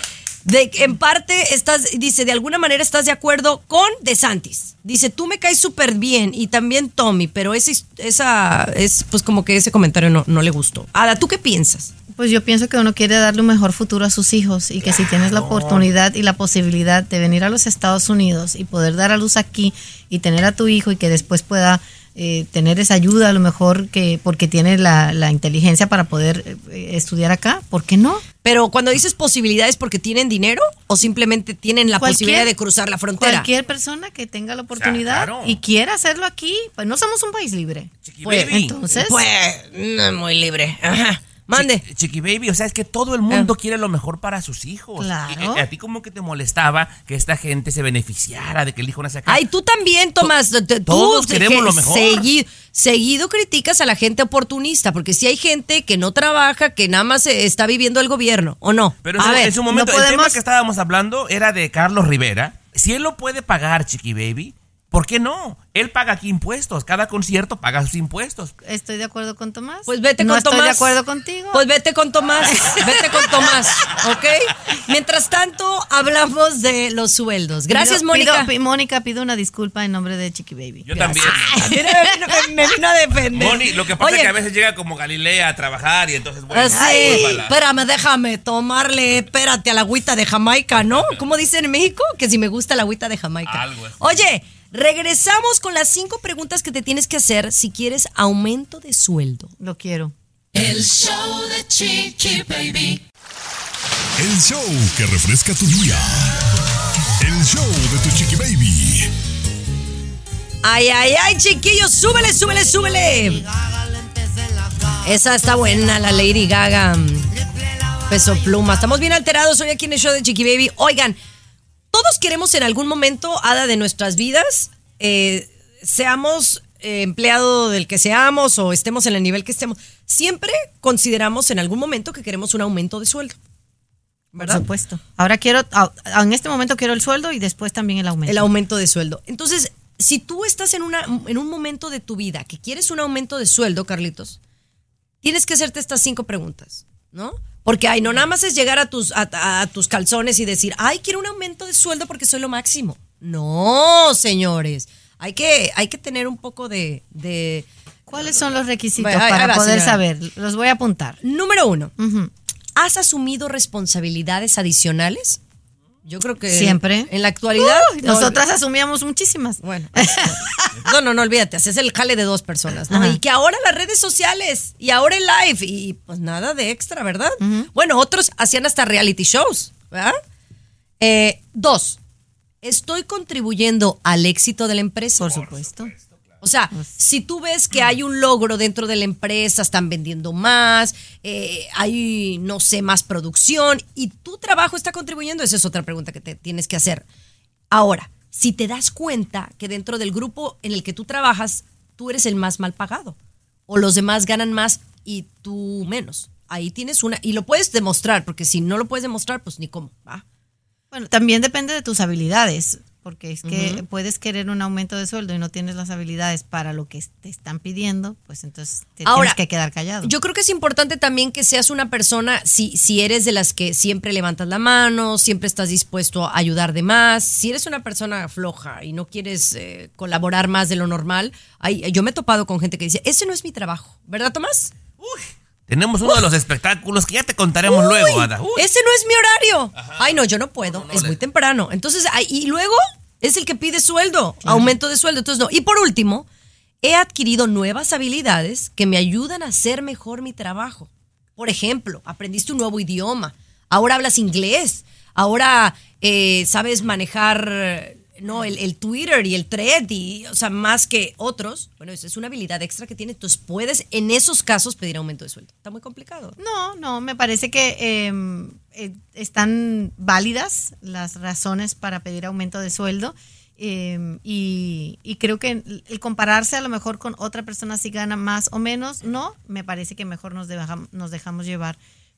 de, en parte, estás, dice, de alguna manera estás de acuerdo con DeSantis. Dice, tú me caes súper bien y también Tommy, pero ese, esa es, pues, como que ese comentario no, no le gustó. Ada, ¿tú qué piensas? Pues yo pienso que uno quiere darle un mejor futuro a sus hijos y que si tienes la oportunidad y la posibilidad de venir a los Estados Unidos y poder dar a luz aquí y tener a tu hijo y que después pueda eh, tener esa ayuda a lo mejor que porque tiene la, la inteligencia para poder eh, estudiar acá, ¿por qué no? Pero cuando dices posibilidades porque tienen dinero o simplemente tienen la posibilidad de cruzar la frontera. Cualquier persona que tenga la oportunidad claro. y quiera hacerlo aquí, pues no somos un país libre. Pues, entonces, pues, no, muy libre. Ajá. Mande. Chi- Chiqui Baby, o sea, es que todo el mundo quiere lo mejor para sus hijos. Claro. Y- A, ti como que te molestaba que esta gente se beneficiara de que el hijo nace acá. Ay, tú también, Tomás. T- todos queremos que lo mejor. Seguido, seguido criticas a la gente oportunista, porque si hay gente que no trabaja, que nada más eh, está viviendo el gobierno, ¿o no? Pero en a ver, en su momento, no el tema que estábamos hablando era de Carlos Rivera. Si él lo puede pagar, Chiqui Baby, ¿por qué no? Él paga aquí impuestos. Cada concierto paga sus impuestos. estoy de acuerdo con Tomás. Pues vete no con estoy Tomás. de acuerdo contigo. Pues vete con Tomás, vete con Tomás, ¿ok? Mientras tanto, hablamos de los sueldos. Gracias, Pido- Mónica. pido- Mónica, pido una disculpa en nombre de Chiqui Baby. Yo también. Mira, me, vino- me vino a defender. Moni, lo que pasa Oye, es que a veces llega como Galilea a trabajar y entonces, bueno, Ah, sí, espérame, déjame tomarle, espérate, a la agüita de Jamaica, ¿no? ¿Cómo dicen en México? Que si me gusta la agüita de Jamaica. Algo así. Oye, regresamos con las cinco preguntas que te tienes que hacer si quieres aumento de sueldo. Lo quiero. El show de Chiqui Baby. El show que refresca tu día. El show de tu chiqui baby. Ay, ay, ay, chiquillos, súbele, súbele, súbele. Esa está buena, la Lady Gaga. Peso pluma. Estamos bien alterados hoy aquí en el show de Chiqui Baby. Oigan, todos queremos en algún momento, Ada, de nuestras vidas, eh, seamos eh, empleado del que seamos o estemos en el nivel que estemos, siempre consideramos en algún momento que queremos un aumento de sueldo. Por supuesto. Ahora quiero, ah, en este momento quiero el sueldo y después también el aumento. El aumento de sueldo. Entonces, si tú estás en, una, en un momento de tu vida que quieres un aumento de sueldo, Carlitos, tienes que hacerte estas cinco preguntas, ¿no? Porque, ay, no nada más es llegar a tus, a, tus calzones y decir, ay, quiero un aumento de sueldo porque soy lo máximo. No, señores. Hay que, hay que tener un poco de... de ¿Cuáles son los requisitos Bueno, para poder señora. saber? Los voy a apuntar. Número uno, ¿has asumido responsabilidades adicionales? Yo creo que... Siempre. En la actualidad... No, nosotras asumíamos muchísimas. Bueno. No, no, no olvídate, haces el jale de dos personas, ¿no? Ajá. Y que ahora las redes sociales y ahora el live y pues nada de extra, ¿verdad? Bueno, otros hacían hasta reality shows, ¿verdad? Eh, dos, ¿estoy contribuyendo al éxito de la empresa? Por supuesto. O sea, si tú ves que hay un logro dentro de la empresa, están vendiendo más, eh, hay, no sé, más producción y tu trabajo está contribuyendo, esa es otra pregunta que te tienes que hacer. Ahora, si te das cuenta que dentro del grupo en el que tú trabajas, tú eres el más mal pagado o los demás ganan más y tú menos. Ahí tienes una, y lo puedes demostrar, porque si no lo puedes demostrar, pues ni cómo, ¿va? Bueno, también depende de tus habilidades, porque es que puedes querer un aumento de sueldo y no tienes las habilidades para lo que te están pidiendo, pues entonces te Ahora, tienes que quedar callado. Yo creo que es importante también que seas una persona, si, si eres de las que siempre levantas la mano, siempre estás dispuesto a ayudar de más, si eres una persona floja y no quieres eh, colaborar más de lo normal, ay, yo me he topado con gente que dice, ese no es mi trabajo, ¿verdad Tomás? Tenemos uno de los espectáculos que ya te contaremos luego, Ada. Uy. Ese no es mi horario. Ay, no, yo no puedo, es muy temprano. Entonces, y luego es el que pide sueldo, aumento de sueldo. Entonces, no. Y por último, he adquirido nuevas habilidades que me ayudan a hacer mejor mi trabajo. Por ejemplo, aprendiste un nuevo idioma, ahora hablas inglés, ahora eh, sabes manejar no el, el Twitter y el thread y o sea más que otros bueno es, es una habilidad extra que tienes entonces puedes en esos casos pedir aumento de sueldo está muy complicado No, no, me parece que eh, eh, están válidas las razones para pedir aumento de sueldo. eh, y, y creo que el compararse a lo mejor con otra persona si gana más o menos, no, me parece que mejor nos, nos dejamos llevar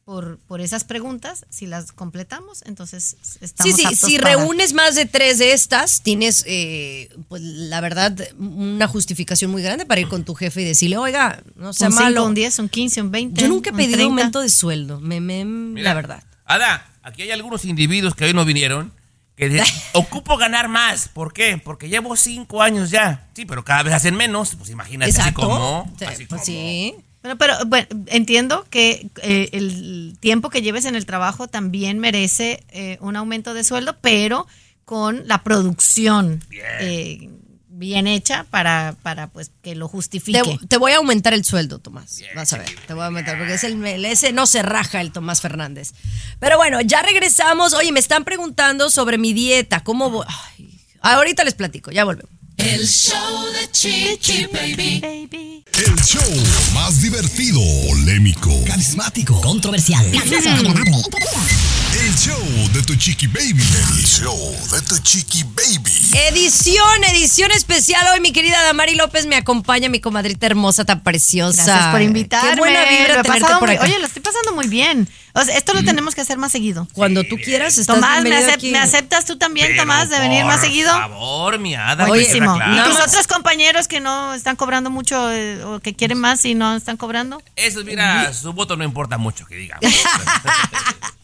por, por esas preguntas. Si las completamos, entonces estamos sí sí aptos si para- reúnes más de tres de estas tienes eh, pues la verdad una justificación muy grande para ir con tu jefe y decirle oiga no sea un 5, malo un 10, un 15, un 20. yo nunca he pedido 30. aumento de sueldo me, me- la verdad Ada, aquí hay algunos individuos que hoy no vinieron que dicen, ocupo ganar más. ¿Por qué? Porque llevo cinco años ya. Sí, pero cada vez hacen menos. Pues imagínate así Exacto. como. Sí, así pues como. sí. Bueno, pero bueno, entiendo que eh, el tiempo que lleves en el trabajo también merece eh, un aumento de sueldo, pero con la producción eh, bien hecha para, para pues que lo justifique. Te, te voy a aumentar el sueldo, Tomás. Vas a ver, te voy a aumentar, porque es el, el- ese no se raja el Tomás Fernández. Pero bueno, ya regresamos. Oye, me están preguntando sobre mi dieta. ¿Cómo voy? Ay, ahorita les platico, ya volvemos. El show de Chiqui Baby. El show más divertido, polémico, carismático, controversial. El show de tu chiqui baby. El show de tu chiqui baby. Edición, edición especial. Hoy mi querida Damari López me acompaña, mi comadrita hermosa, tan preciosa. Gracias por invitarme. Qué buena Lo vibra he tenerte por muy- acá. Oye, lo estoy pasando muy bien. O sea, esto lo tenemos que hacer más seguido. Cuando tú quieras, estás Tomás, ¿me, bienvenido acep- aquí. me aceptas tú también, Pero Tomás, de venir más por seguido? favor, mi Ada. que Buenísimo. ¿Y tus otros compañeros que no están cobrando mucho eh, o que quieren más y no están cobrando? Eso, mira, su voto no importa mucho, que digamos.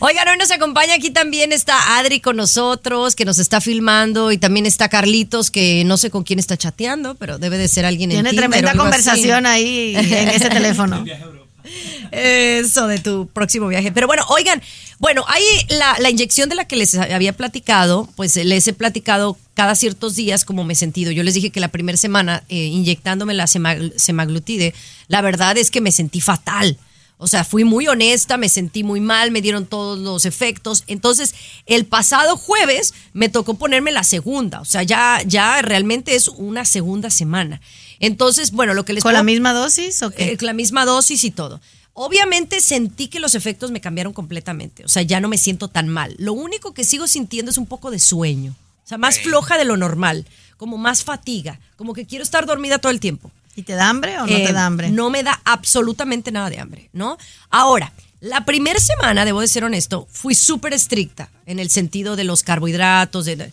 Oigan, hoy nos acompaña aquí también está Adri con nosotros, que nos está filmando, y también está Carlitos, que no sé con quién está chateando, pero debe de ser alguien Tiene en Tinder tremenda así. conversación ahí en ese teléfono. Eso de tu próximo viaje. Pero bueno, oigan, bueno, ahí la, la inyección de la que les había platicado, pues les he platicado cada ciertos días cómo me he sentido. Yo les dije que la primera semana eh, inyectándome la sema- semaglutide, la verdad es que me sentí fatal. O sea, fui muy honesta, me sentí muy mal, me dieron todos los efectos. Entonces, el pasado jueves me tocó ponerme la segunda. O sea, ya, ya realmente es una segunda semana. Entonces, bueno, lo que les ¿Con la misma dosis o qué? eh, la misma dosis y todo. Obviamente sentí que los efectos me cambiaron completamente. O sea, ya no me siento tan mal. Lo único que sigo sintiendo es un poco de sueño. O sea, más floja de lo normal. Como más fatiga. Como que quiero estar dormida todo el tiempo. ¿Y te da hambre o no Eh, te da hambre? No me da absolutamente nada de hambre, ¿no? Ahora, la primera semana, debo de ser honesto, fui súper estricta en el sentido de los carbohidratos. De,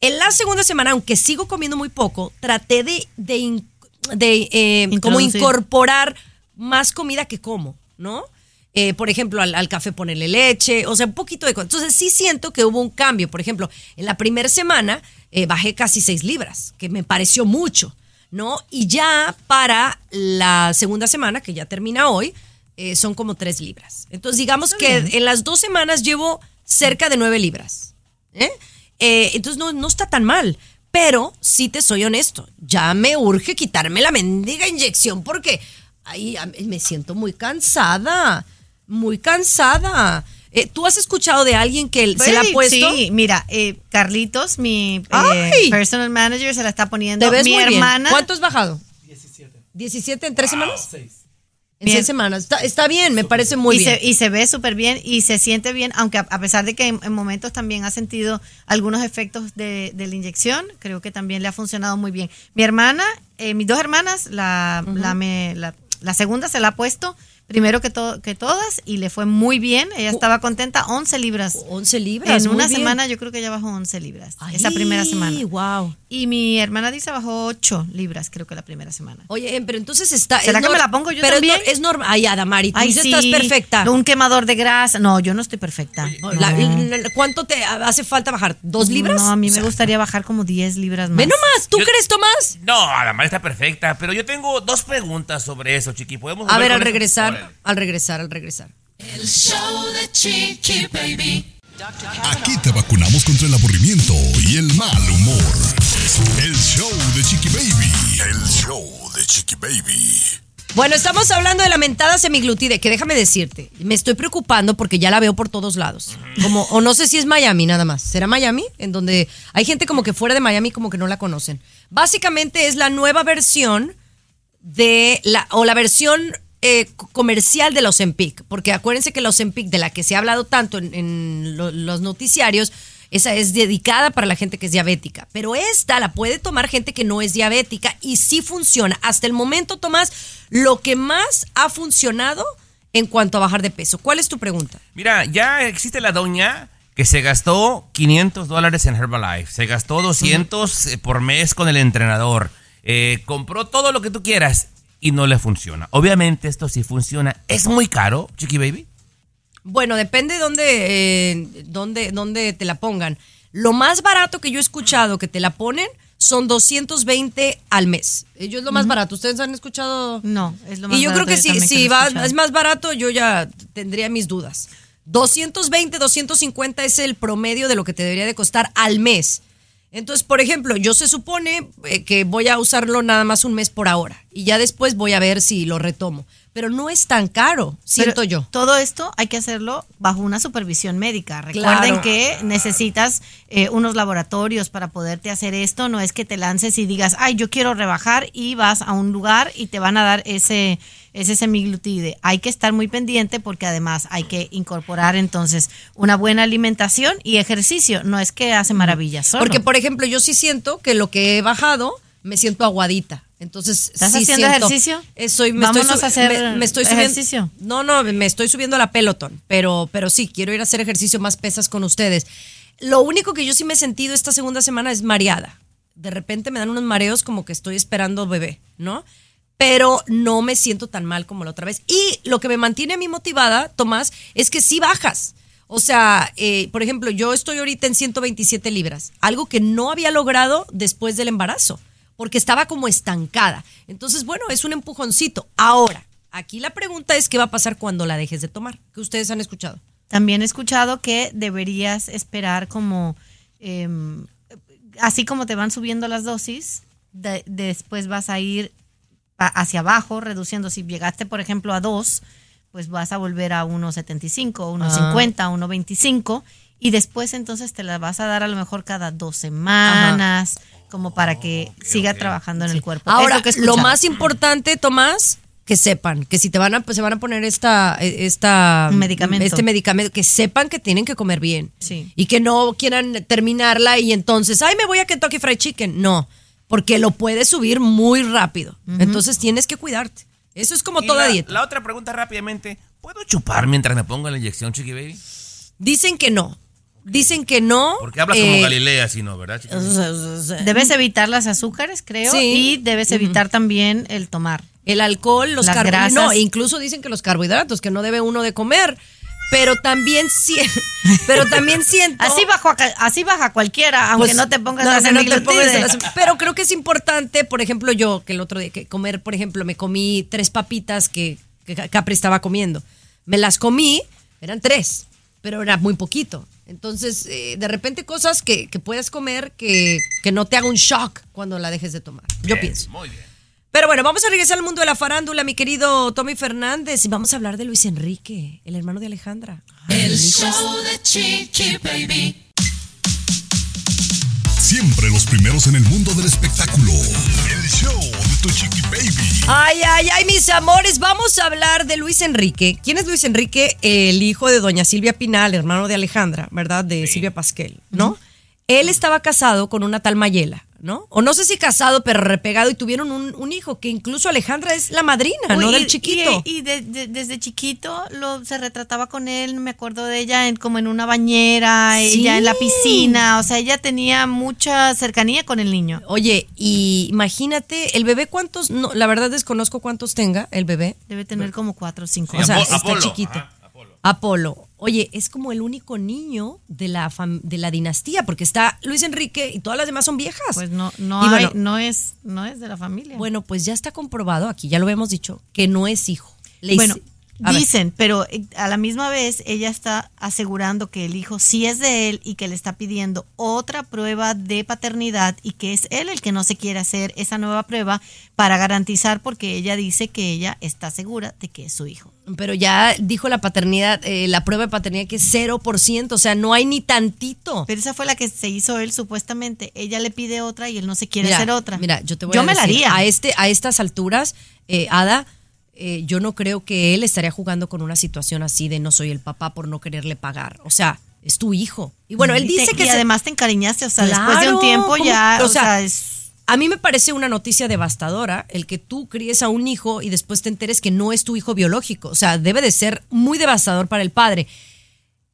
en la segunda semana, aunque sigo comiendo muy poco, traté de, de, de, eh, como incorporar más comida que como, ¿no? Eh, por ejemplo, al, al café ponerle leche, o sea, un poquito de. Entonces sí siento que hubo un cambio. Por ejemplo, en la primera semana eh, bajé casi seis libras, que me pareció mucho, ¿no? Y ya para la segunda semana, que ya termina hoy, eh, son como tres libras. Entonces digamos que en las dos semanas llevo cerca de nueve libras. ¿eh? Eh, entonces no, no está tan mal. Pero sí te soy honesto, ya me urge quitarme la mendiga inyección porque ahí me siento muy cansada, muy cansada. Eh, ¿Tú has escuchado de alguien que se la ha puesto? Sí, mira, eh, Carlitos, mi eh, personal manager, se la está poniendo. Te ves mi muy bien. hermana. ¿Cuánto has bajado? 17. ¿17 en tres semanas? En Bien. seis semanas. Está, está bien, me parece muy y bien. Se, y se ve súper bien y se siente bien, aunque a, a pesar de que en, en momentos también ha sentido algunos efectos de, de la inyección, creo que también le ha funcionado muy bien. Mi hermana, eh, mis dos hermanas, la, la, me- la- la segunda se la ha puesto primero que, to- que todas y le fue muy bien. Ella estaba contenta, 11 libras. 11 libras. En una bien. semana yo creo que ya bajó 11 libras. esa primera semana. wow. Y mi hermana dice bajó 8 libras, creo que la primera semana. Oye, em, pero entonces está. ¿Será es que me la pongo yo pero es también? Es normal. Ay, Adamari, tú Ay, sí, estás perfecta. Un quemador de grasa. No, yo no estoy perfecta. La- No. la- ¿Cuánto te hace falta bajar? ¿Dos libras? No, a mí O me gustaría bajar como 10 libras más. Ve nomás, ¿tú Yo- crees, Tomás? No, Adamar está perfecta, pero yo tengo dos preguntas sobre eso, chiqui. ¿Podemos A ver, al regresar, Órale. al regresar, al regresar. El show de Chiqui Baby. Aquí te vacunamos contra el aburrimiento y el mal humor. El show de Chiqui Baby. El show de Chiqui Baby. Bueno, estamos hablando de la mentada semiglutide, que déjame decirte, me estoy preocupando porque ya la veo por todos lados. Como, o no sé si es Miami nada más. ¿Será Miami? En donde hay gente como que fuera de Miami como que no la conocen. Básicamente es la nueva versión de la, o la versión eh, co- comercial de los Empic. Porque acuérdense que los Empic, de la que se ha hablado tanto en, en lo- los noticiarios, esa es dedicada para la gente que es diabética. Pero esta la puede tomar gente que no es diabética y sí funciona. Hasta el momento, Tomás, lo que más ha funcionado en cuanto a bajar de peso. ¿Cuál es tu pregunta? Mira, ya existe la doña que se gastó 500 dólares en Herbalife, se gastó 200 eh, por mes con el entrenador, eh, compró todo lo que tú quieras y no le funciona. Obviamente esto sí funciona. ¿Es muy caro, Chiqui Baby? Bueno, depende de dónde, eh, dónde, dónde te la pongan. Lo más barato que yo he escuchado que te la ponen son 220 al mes. Ellos es lo más barato. ¿Ustedes han escuchado? No, es lo más Y yo creo barato, que yo si, si va, es más barato, yo ya tendría mis dudas. 220, 250 es el promedio de lo que te debería de costar al mes. Entonces, por ejemplo, yo se supone eh, que voy a usarlo nada más un mes por ahora y ya después voy a ver si lo retomo. Pero no es tan caro, siento Pero yo. Todo esto hay que hacerlo bajo una supervisión médica. Recuerden Claro. que necesitas eh, unos laboratorios para poderte hacer esto. No es que te lances y digas, ay, yo quiero rebajar y vas a un lugar y te van a dar ese, ese semiglutide. Hay que estar muy pendiente porque además hay que incorporar entonces una buena alimentación y ejercicio. No es que hace maravillas. solo. Porque, por ejemplo, yo sí siento que lo que he bajado, me siento aguadita. Entonces, ¿Estás sí haciendo siento- ejercicio? Estoy, me Vámonos estoy su- a hacer me, me estoy subiendo- ejercicio. No, no, me estoy subiendo a la Peloton, pero, pero sí, quiero ir a hacer ejercicio más pesas con ustedes. Lo único que yo sí me he sentido esta segunda semana es mareada. De repente me dan unos mareos como que estoy esperando bebé, ¿no? Pero no me siento tan mal como la otra vez. Y lo que me mantiene a mí motivada, Tomás, es que sí bajas. O sea, eh, por ejemplo, yo estoy ahorita en 127 libras, algo que no había logrado después del embarazo, porque estaba como estancada. Entonces, bueno, es un empujoncito. Ahora, aquí la pregunta es qué va a pasar cuando la dejes de tomar, que ustedes han escuchado. También he escuchado que deberías esperar como, em, así como te van subiendo las dosis, de- después vas a ir hacia abajo, reduciendo. Si llegaste, por ejemplo, a 2, pues vas a volver a 1.75, 1.50, 1.25 y después entonces te la vas a dar a lo mejor cada dos semanas, como para que siga trabajando en el cuerpo. Es Ahora, que lo, más importante, Tomás, que sepan que si te van a, pues, se van a poner esta, esta Un medicamento. este medicamento, que sepan que tienen que comer bien. Sí. Y que no quieran terminarla y entonces, ay, me voy a Kentucky Fried Chicken. No, porque lo puedes subir muy rápido. Entonces tienes que cuidarte. Eso es como Y toda la, dieta. La otra pregunta rápidamente, ¿puedo chupar mientras me pongo la inyección, Chiqui Baby? Dicen que no. Dicen que no. Porque hablas como eh, Galilea, si no, ¿verdad, Chiqui Baby? Debes evitar las azúcares, creo, Sí. y debes evitar también el tomar. El alcohol, los carbohidratos. No, incluso dicen que los carbohidratos, que no debe uno de comer. Pero también, si- pero también siento. Así bajo a ca- así baja cualquiera, aunque Pues, no te pongas no, la no, no te semiglutide. pongas las- Pero creo que es importante, por ejemplo, yo que el otro día que comer, por ejemplo, me comí tres papitas que, que Capri estaba comiendo. Me las comí, eran tres, pero era muy poquito. Entonces, eh, de repente cosas que, que puedas comer que, que no te haga un shock cuando la dejes de tomar. Yo pienso. Muy bien. Pero bueno, vamos a regresar al mundo de la farándula, mi querido Tommy Fernández, y vamos a hablar de Luis Enrique, el hermano de Alejandra. El show de Chiqui Baby. Siempre los primeros en el mundo del espectáculo. El show de tu Chiqui Baby. Ay, ay, ay, mis amores, vamos a hablar de Luis Enrique. ¿Quién es Luis Enrique? El hijo de doña Silvia Pinal, hermano de Alejandra, ¿verdad? De Silvia Pasquel, ¿no? Él estaba casado con una tal Mayela, ¿no? O no sé si casado, pero repegado y tuvieron un, un hijo, que incluso Alejandra es la madrina, ¿no? Del y- chiquito. Y, y de- de- desde chiquito lo, se retrataba con él, me acuerdo de ella en, como en una bañera, Sí. ella en la piscina, o sea, ella tenía mucha cercanía con el niño. Oye, y imagínate, el bebé cuántos, no, la verdad desconozco cuántos tenga el bebé. Debe tener como cuatro o cinco. O sea, está chiquito. Apolo. Oye, es como el único niño de la fam- de la dinastía, porque está Luis Enrique y todas las demás son viejas. Pues no, no, hay- bueno, no es, no es de la familia. Bueno, pues ya está comprobado, aquí ya lo habíamos dicho, que no es hijo. Le Bueno, ver. Dicen, pero eh, a la misma vez ella está asegurando que el hijo sí es de él y que le está pidiendo otra prueba de paternidad y que es él el que no se quiere hacer esa nueva prueba para garantizar porque ella dice que ella está segura de que es su hijo. Pero ya dijo la paternidad, eh, la prueba de paternidad que es 0%, o sea, no hay ni tantito. Pero esa fue la que se hizo él supuestamente. Ella le pide otra y él no se quiere Mira, hacer otra. Mira, yo te voy Yo a me la haría. A, este, a estas alturas, eh, Ada, eh, yo no creo que él estaría jugando con una situación así de no soy el papá por no quererle pagar. O sea, es tu hijo. Y bueno, él Y dice te- que y se- además te encariñaste, o sea, después de un tiempo ¿cómo? ya, o o sea, sea, es a mí me parece una noticia devastadora el que tú críes a un hijo y después te enteres que no es tu hijo biológico. O sea, debe de ser muy devastador para el padre.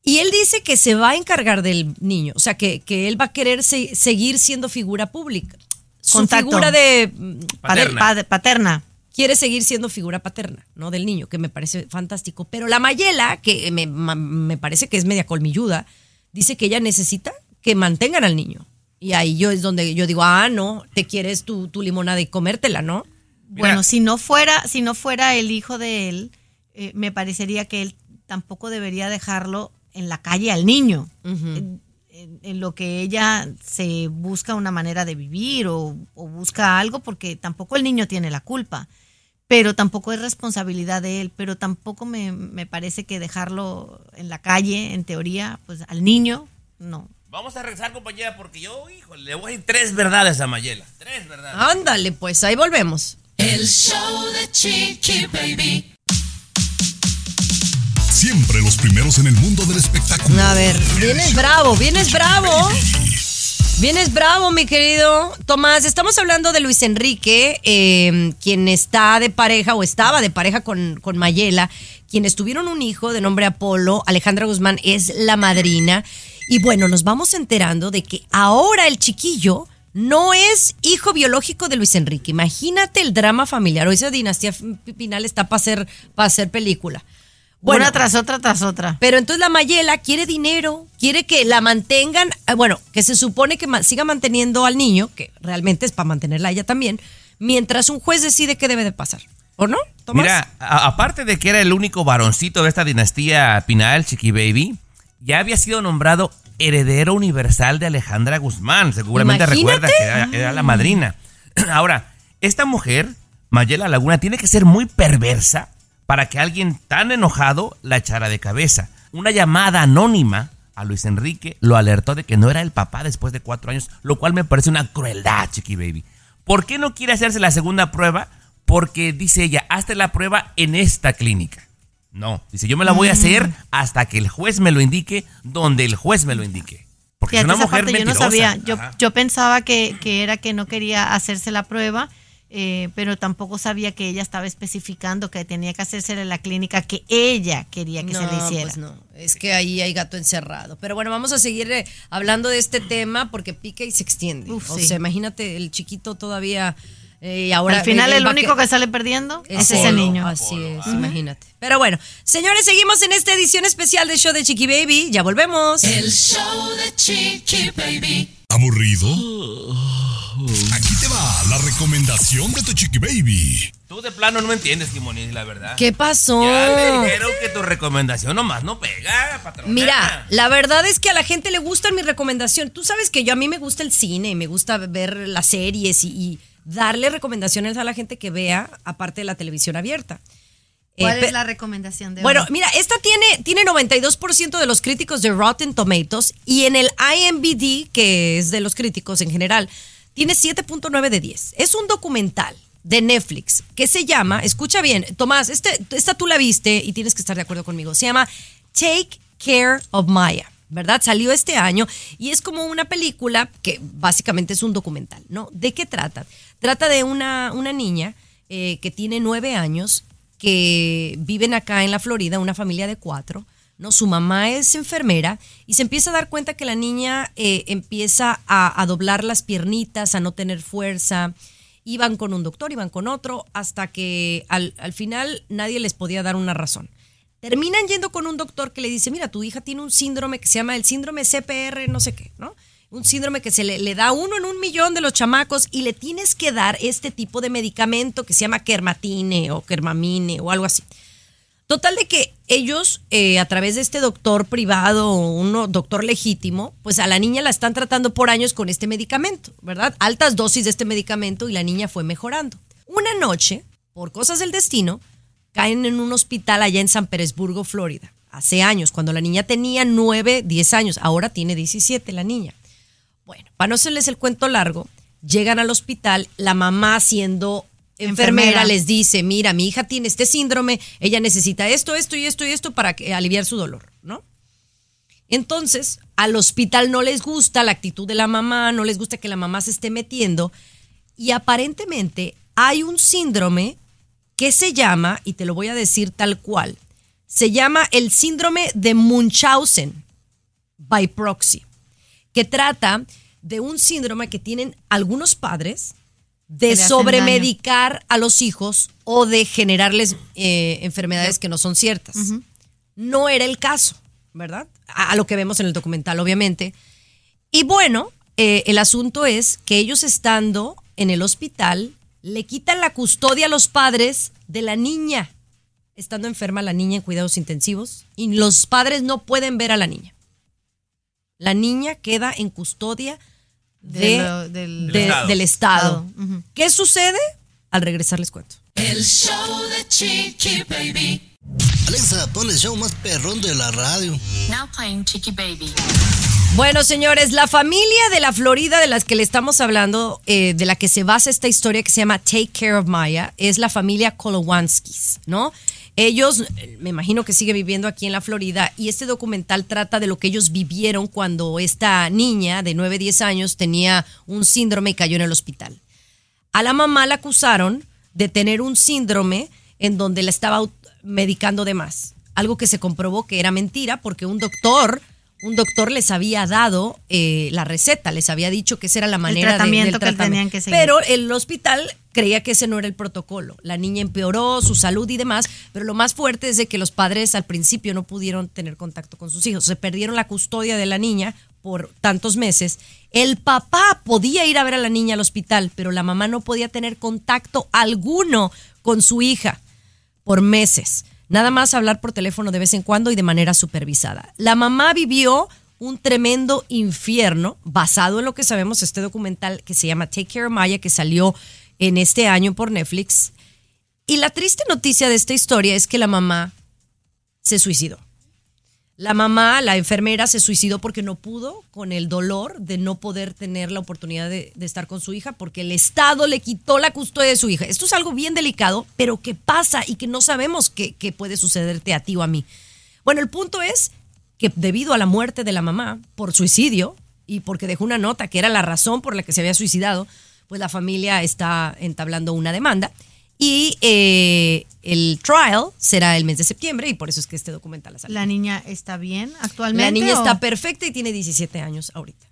Y él dice que se va a encargar del niño, o sea, que, que él va a querer se- seguir siendo figura pública. Su Contacto. figura de mm, Paterna. padre- Pad- paterna. Quiere seguir siendo figura paterna, ¿no? Del niño, que me parece fantástico. Pero la Mayela, que me, me parece que es media colmilluda, dice que ella necesita que mantengan al niño. Y ahí yo es donde yo digo, ah, no, te quieres tu, tu limonada y comértela, ¿no? Bueno, si no fuera, si no fuera el hijo de él, eh, me parecería que él tampoco debería dejarlo en la calle al niño. en, en- en lo que ella se busca una manera de vivir o, o busca algo, porque tampoco el niño tiene la culpa. Pero tampoco es responsabilidad de él, pero tampoco me, me parece que dejarlo en la calle, en teoría, pues al niño, no. Vamos a regresar, compañera, porque yo, híjole, le voy a decir tres verdades a Mayela. Tres verdades. Ándale, pues ahí volvemos. El show de Chiqui Baby. Siempre los primeros en el mundo del espectáculo. A ver, vienes bravo, vienes bravo. Vienes bravo, mi querido Tomás. Estamos hablando de Luis Enrique, eh, quien está de pareja o estaba de pareja con, con Mayela, quienes tuvieron un hijo de nombre Apolo. Alejandra Guzmán es la madrina. Y bueno, nos vamos enterando de que ahora el chiquillo no es hijo biológico de Luis Enrique. Imagínate el drama familiar. Hoy esa dinastía Pinal está para hacer, para hacer película. Una tras otra, tras otra. Pero entonces la Mayela quiere dinero, quiere que la mantengan, eh, bueno, que se supone que siga manteniendo al niño, que realmente es para mantenerla a ella también, mientras un juez decide qué debe de pasar. ¿O no? Tomás? Mira, aparte de que era el único varoncito de esta dinastía Pinal, Chiqui Baby, ya había sido nombrado heredero universal de Alejandra Guzmán. Seguramente Imagínate. recuerda que era, era la madrina. Ahora, esta mujer, Mayela Laguna, tiene que ser muy perversa para que alguien tan enojado la echara de cabeza. Una llamada anónima a Luis Enrique lo alertó de que no era el papá después de cuatro años, lo cual me parece una crueldad, Chiqui Baby. ¿Por qué no quiere hacerse la segunda prueba? Porque dice ella, hazte la prueba en esta clínica. No, dice, yo me la voy a hacer Mm. hasta que el juez me lo indique, donde el juez me lo indique. Porque Fíjate, es una mujer parte yo no sabía. Yo, yo pensaba que, que era que no quería hacerse la prueba, eh, pero tampoco sabía que ella estaba especificando que tenía que hacerse en la clínica que ella quería que se le hiciera. pues no, es que ahí hay gato encerrado. Pero bueno, vamos a seguir eh, hablando de este tema porque pica y se extiende. Uf, o sí. sea, imagínate el chiquito todavía eh, y ahora Al final él el único que- que sale perdiendo es Apolo, ese niño. Así es, imagínate. Pero bueno, señores, seguimos en esta edición especial del show de Chiqui Baby. Ya volvemos. El show de Chiqui Baby. ¿Aburrido? Aquí te va la recomendación de tu chiqui baby. Tú de plano no me entiendes, Timoní, la verdad. ¿Qué pasó? Ya dijeron que tu recomendación nomás no pega, patrón. Mira, la verdad es que a la gente le gusta mi recomendación. Tú sabes que yo a mí me gusta el cine, me gusta ver las series y, y darle recomendaciones a la gente que vea, aparte de la televisión abierta. ¿Cuál Eh, pe- es la recomendación de Bueno, hoy? mira, esta tiene, tiene 92% de los críticos de Rotten Tomatoes y en el IMBD, que es de los críticos en general, tiene 7.9 de 10. Es un documental de Netflix que se llama, escucha bien, Tomás, este, esta tú la viste y tienes que estar de acuerdo conmigo, se llama Take Care of Maya. ¿Verdad? Salió este año y es como una película que básicamente es un documental, ¿no? ¿De qué trata? Trata de una, una niña eh, que tiene nueve años que viven acá en la Florida, una familia de cuatro, ¿no? Su mamá es enfermera y se empieza a dar cuenta que la niña eh, empieza a, doblar las piernitas, a no tener fuerza. Iban con un doctor, iban con otro, hasta que al, al final nadie les podía dar una razón. Terminan yendo con un doctor que le dice, mira, tu hija tiene un síndrome que se llama el síndrome CPR, no sé qué, ¿no? Un síndrome que se le, da uno en un millón de los chamacos y le tienes que dar este tipo de medicamento que se llama kermatine o kermamine o algo así. Total de que ellos, eh, a través de este doctor privado, un doctor legítimo, pues a la niña la están tratando por años con este medicamento, ¿verdad? Altas dosis de este medicamento y la niña fue mejorando. Una noche, por cosas del destino, caen en un hospital allá en San Petersburgo, Florida. Hace años, cuando la niña tenía 9, 10 años, ahora tiene 17 la niña. Bueno, para no hacerles el cuento largo, llegan al hospital, la mamá siendo enfermera, Enfermera. les dice, mira, mi hija tiene este síndrome, ella necesita esto, esto y esto y esto para aliviar su dolor, ¿no? Entonces, al hospital no les gusta la actitud de la mamá, no les gusta que la mamá se esté metiendo y aparentemente hay un síndrome que se llama, y te lo voy a decir tal cual, se llama el síndrome de Munchausen by proxy, que trata de un síndrome que tienen algunos padres de sobremedicar a los hijos o de generarles eh, enfermedades que no son ciertas. No era el caso, ¿verdad? A, a lo que vemos en el documental, obviamente. Y bueno, eh, el asunto es que ellos estando en el hospital le quitan la custodia a los padres de la niña, estando enferma la niña en cuidados intensivos, y los padres no pueden ver a la niña. La niña queda en custodia de- De lo- del- de- Del Estado. del Estado. Estado, ujú. ¿Qué sucede? Al regresar les cuento. El show de Chiqui Baby. Alexa, pon el show más perrón de la radio. Now playing Chicky Baby. Bueno, señores, la familia de la Florida de las que le estamos hablando, eh, de la que se basa esta historia que se llama Take Care of Maya, es la familia Kolowanskis, ¿no? Ellos, me imagino que sigue viviendo aquí en la Florida y este documental trata de lo que ellos vivieron cuando esta niña de 9, 10 años tenía un síndrome y cayó en el hospital. A la mamá la acusaron de tener un síndrome en donde la estaba medicando de más. Algo que se comprobó que era mentira porque un doctor, un doctor les había dado eh, la receta, les había dicho que esa era la manera de- tratamiento del que tratamiento. tenían que seguir. Pero el hospital creía que ese no era el protocolo. La niña empeoró su salud y demás, pero lo más fuerte es de que los padres al principio no pudieron tener contacto con sus hijos. Se perdieron la custodia de la niña por tantos meses. El papá podía ir a ver a la niña al hospital, pero la mamá no podía tener contacto alguno con su hija por meses. Nada más hablar por teléfono de vez en cuando y de manera supervisada. La mamá vivió un tremendo infierno basado en lo que sabemos este documental que se llama Take Care of Maya que salió en este año por Netflix. Y la triste noticia de esta historia es que la mamá se suicidó. La mamá, la enfermera, se suicidó porque no pudo con el dolor de no poder tener la oportunidad de, estar con su hija porque el Estado le quitó la custodia de su hija. Esto es algo bien delicado, pero que pasa y que no sabemos qué puede sucederte a ti o a mí. Bueno, el punto es que debido a la muerte de la mamá por suicidio y porque dejó una nota que era la razón por la que se había suicidado, pues la familia está entablando una demanda. Y eh, el trial será el mes de septiembre y por eso es que este documental ha salido. ¿La niña está bien actualmente? La niña o- está perfecta y tiene 17 años ahorita.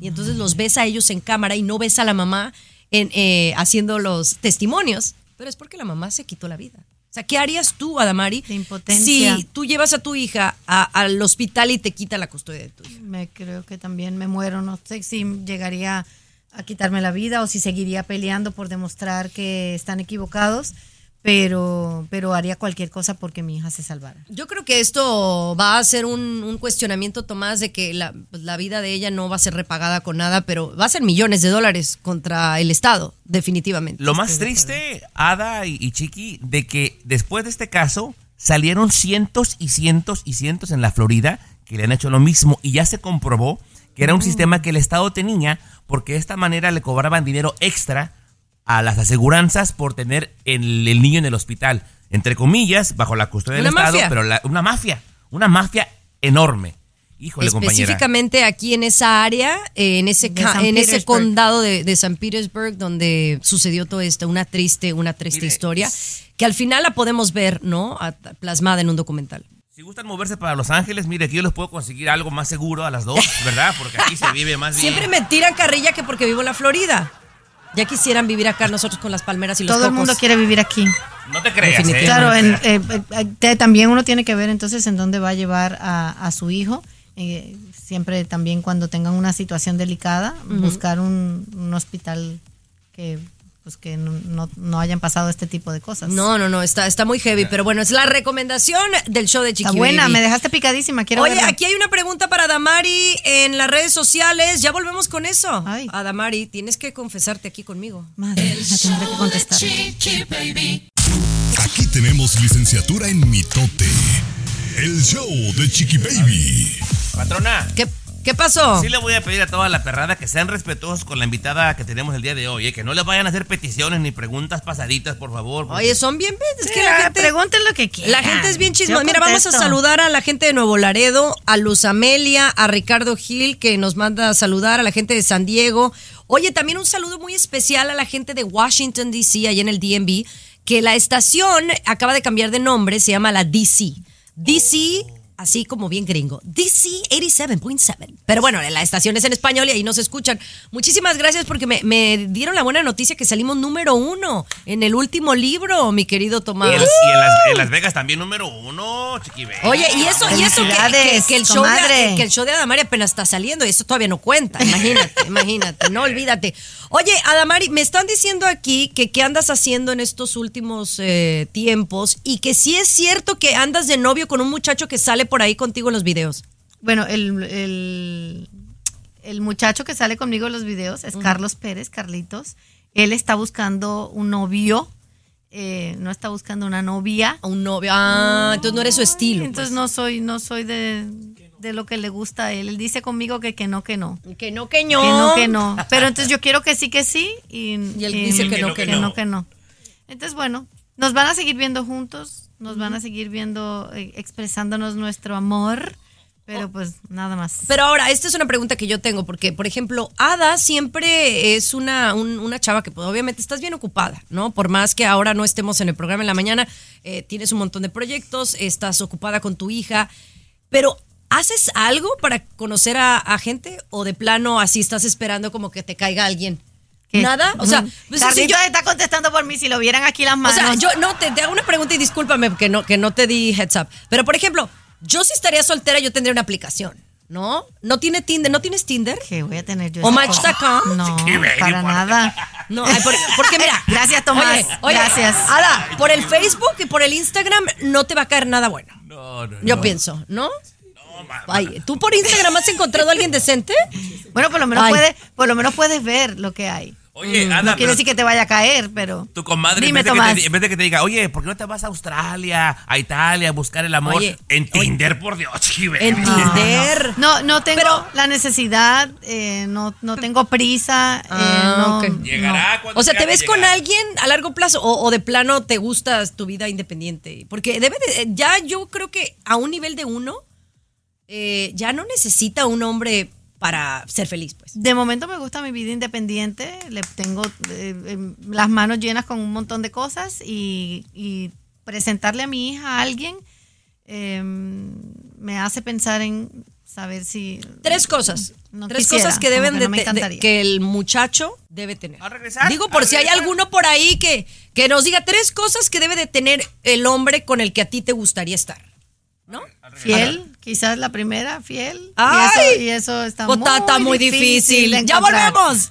Y entonces los ves a ellos en cámara y no ves a la mamá en, eh, haciendo los testimonios, pero es porque la mamá se quitó la vida. O sea, ¿qué harías tú, Adamari, impotencia. si tú llevas a tu hija a- al hospital y te quita la custodia de tu hija? Me creo que también me muero. No sé si llegaría a quitarme la vida o si seguiría peleando por demostrar que están equivocados, pero, pero haría cualquier cosa porque mi hija se salvara. Yo creo que esto va a ser un, un cuestionamiento, Tomás, de que la, pues, la vida de ella no va a ser repagada con nada, pero va a ser millones de dólares contra el Estado, definitivamente. Lo más triste, Ada y, y Chiqui, de que después de este caso salieron cientos y cientos y cientos en la Florida que le han hecho lo mismo y ya se comprobó que era un sistema que el Estado tenía porque de esta manera le cobraban dinero extra a las aseguranzas por tener el, el niño en el hospital. Entre comillas, bajo la custodia del Una Estado, mafia. pero la- una mafia, una mafia enorme. Híjole, compañera. Específicamente aquí en esa área, eh, en ese, en ese condado de, de San Petersburg, donde sucedió todo esto, una triste, una triste Mire. historia, que al final la podemos ver, ¿no? A- plasmada en un documental. Si gustan moverse para Los Ángeles, mire, aquí yo les puedo conseguir algo más seguro a las dos, ¿verdad? Porque aquí se vive más bien. Siempre me tiran carrilla que porque vivo en la Florida. Ya quisieran vivir acá nosotros con las palmeras y los Todo el mundo quiere vivir aquí. No te creas, ¿eh? Claro, en- eh, eh, te- también uno tiene que ver entonces en dónde va a llevar a, a su hijo. Eh, siempre también cuando tengan una situación delicada, buscar un, un hospital que pues que no, no, no hayan pasado este tipo de cosas. No, no, no, está, está muy heavy, pero bueno, es la recomendación del show de Chiqui Está buena, Baby. me dejaste picadísima, quiero Oye, verla. aquí hay una pregunta para Damari en las redes sociales. Ya volvemos con eso. Adamari, tienes que confesarte aquí conmigo. Madre, la tendré que contestar. Chiqui Baby. Aquí tenemos licenciatura en mitote. El show de Chiqui Baby. Patrona. ¿Qué, qué pasó? Sí le voy a pedir a toda la perrada que sean respetuosos con la invitada que tenemos el día de hoy, ¿eh? que no le vayan a hacer peticiones ni preguntas pasaditas, por favor. porque- Oye, son bien, es que Sí, la gente pregunten lo que quieran. La gente es bien chismosa. Mira, vamos a saludar a la gente de Nuevo Laredo, a Luz Amelia, a Ricardo Gil, que nos manda a saludar, a la gente de San Diego. Oye, también un saludo muy especial a la gente de Washington, D.C., allá en el DMV, que la estación acaba de cambiar de nombre, se llama la DC. DC, así como bien gringo. DC 87.7. Pero bueno, la estación es en español y ahí nos escuchan. Muchísimas gracias porque me, me dieron la buena noticia que salimos número uno en el último libro, mi querido Y, Tomás. y en las, en Las Vegas también número uno, Chiqui Baby. Oye, y eso, y eso que, Felicidades, que- que el show de, que el show de Adamari apenas está saliendo y eso todavía no cuenta. Imagínate, imagínate, no olvídate. Oye, Adamari, me están diciendo aquí que qué andas haciendo en estos últimos eh, tiempos y que sí es cierto que andas de novio con un muchacho que sale por ahí contigo en los videos. Bueno, el, el, el muchacho que sale conmigo en los videos es Carlos Pérez, Carlitos. Él está buscando un novio, eh, no está buscando una novia. Un novio. Ah, entonces no eres su estilo. Entonces no soy, no soy de, de lo que le gusta a él. Él dice conmigo que, que no, que no. Que no, que no. Que no, que no. Pero entonces yo quiero que sí, que sí. Y, Y él dice que no, que no. que no. Entonces, bueno, nos van a seguir viendo juntos, nos van a seguir viendo, eh, expresándonos nuestro amor, pero pues nada más. Pero ahora, esta es una pregunta que yo tengo, porque, por ejemplo, Ada siempre es una, un- una chava que, pues, obviamente, estás bien ocupada, ¿no? Por más que ahora no estemos en el programa en la mañana, eh, tienes un montón de proyectos, estás ocupada con tu hija, pero ¿haces algo para conocer a, a gente? ¿O de plano así estás esperando como que te caiga alguien? ¿Nada? O sea, Ujú. pues, si yo- está contestando por mí, si lo vieran aquí las o manos. sea, yo no te, te hago una pregunta y discúlpame que no, que no te di heads up. Pero por ejemplo, yo si estaría soltera, yo tendría una aplicación, ¿no? ¿No tiene Tinder? ¿No tienes Tinder? Que voy a tener yo. ¿O Match.com? No, para nada. No, ay, por- porque mira. Gracias, Tomás. Oye, oye, Gracias. Ada, por el Facebook y por el Instagram no te va a caer nada bueno. No, no, Yo no. pienso, ¿no? Ay, ¿tú por Instagram has encontrado a alguien decente? Bueno, por lo menos Ay. puedes, por lo menos puedes ver lo que hay. Oye, Mm, Ada, no quiere pero- decir que te vaya a caer, pero. Tu comadre, Dime, en, vez de que Tomás. te, en vez de que te diga, oye, ¿por qué no te vas a Australia, a Italia, a buscar el amor? Oye, en Tinder, por Dios, Baby. En Tinder. No, no tengo Pero- la necesidad, eh, no, no tengo prisa. eh, Ah, no. Llegará cuando O sea, ¿te ves con alguien a largo plazo o, o de plano te gusta tu vida independiente? Porque debe de, ya yo creo que a un nivel de uno eh, ya no necesita un hombre para ser feliz, pues. De momento me gusta mi vida independiente, le tengo eh, eh, las manos llenas con un montón de cosas y, y presentarle a mi hija a alguien eh, me hace pensar en saber si... Tres cosas. No Tres quisiera, cosas que deben que de, no que el muchacho debe tener. ¿A regresar? Digo por ¿A si hay alguno por ahí que, que nos diga tres cosas que debe de tener el hombre con el que a ti te gustaría estar. ¿No? Fiel, quizás la primera, fiel. ¡Ay! Y eso, y eso está Pues muy, está- está muy difícil. ¡Ya volvemos!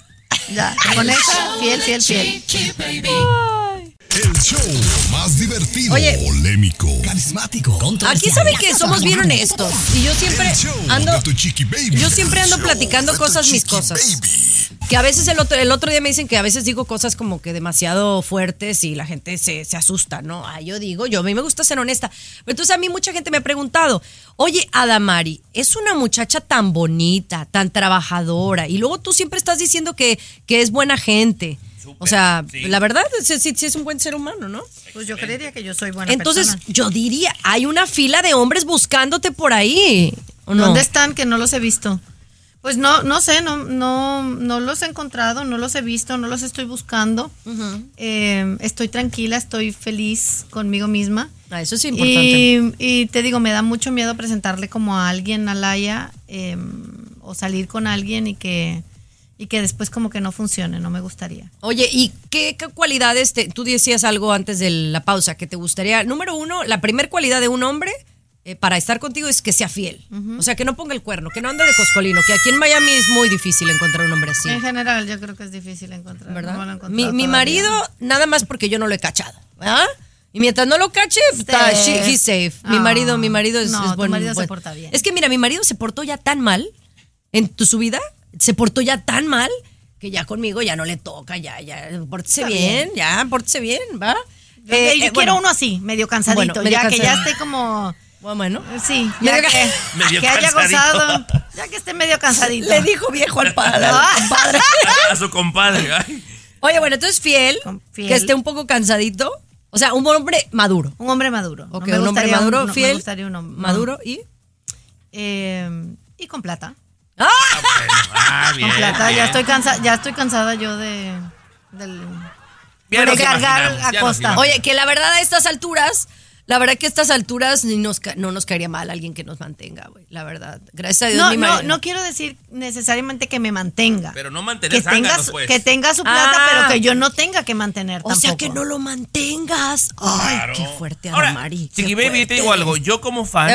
Ya, con esa, fiel, fiel, fiel. El show más divertido, Oye. polémico, Carismático. Aquí saben que somos bien honestos. Y yo siempre ando. Yo siempre ando platicando cosas, mis cosas. Baby. Que a veces el otro, el otro día me dicen que a veces digo cosas como que demasiado fuertes y la gente se, se asusta, ¿no? Ah, yo digo, yo a mí me gusta ser honesta. Pero entonces a mí mucha gente me ha preguntado, oye, Adamari, es una muchacha tan bonita, tan trabajadora, y luego tú siempre estás diciendo que, que es buena gente. O sea, sí. la verdad, sí, sí- sí es un buen ser humano, ¿no? Pues yo creería que yo soy buena Entonces, persona. yo diría, hay una fila de hombres buscándote por ahí. ¿o no? ¿Dónde están que no los he visto? Pues no, no sé, no, no, no los he encontrado, no los he visto, no los estoy buscando. Eh, estoy tranquila, estoy feliz conmigo misma. Ah, eso es importante. Y, y te digo, me da mucho miedo presentarle como a alguien a Laia eh, o salir con alguien y que, y que después como que no funcione, no me gustaría. Oye, ¿y qué, qué cualidades te, tú decías algo antes de la pausa que te gustaría? Número uno, la primer cualidad de un hombre eh, para estar contigo es que sea fiel. O sea, que no ponga el cuerno, que no ande de coscolino, que aquí en Miami es muy difícil encontrar un hombre así. En general, yo creo que es difícil encontrar. ¿verdad? no lo mi, mi marido, nada más porque yo no lo he cachado. Y mientras no lo cache, está, she- he's safe. Mi Ah. marido, mi marido es, No, es tu buen- marido se porta bien. Es que mira, mi marido se portó ya tan mal en tu su vida, se portó ya tan mal que ya conmigo ya no le toca, ya, ya, pórtese bien, bien. ya, pórtese bien, ¿va? Yo, Eh, yo eh, quiero bueno. uno así, medio cansadito, Bueno, medio ya que ya esté como... Bueno, Sí, Medio ya que, Medio que haya cansadito. gozado, ya que esté medio cansadito. Le dijo viejo al padre. No. al compadre. A su compadre. ay. Oye, bueno, entonces fiel, fiel. que esté un poco cansadito. O sea, un hombre maduro. Un hombre maduro. No Ok, me un hombre gustaría maduro, no me fiel, gustaría un hombre- maduro y... Eh, y con plata. Ah, bien. con plata. bien. Ya estoy cansada, ya estoy cansada yo de del nos cargar a costa. Oye, que la verdad a estas alturas, la verdad que a estas alturas ni nos no nos caería mal alguien que nos mantenga, güey. La verdad. Gracias a Dios. No, mi no, no quiero decir necesariamente que me mantenga. Pero no mantener que tenga, su, pues. que tenga su plata, Ah. pero que yo no tenga que mantener O tampoco. sea, que no lo mantengas. Ay, Claro. qué fuerte, Ahora, Mari. Chiqui Baby, te digo algo. Yo como fan.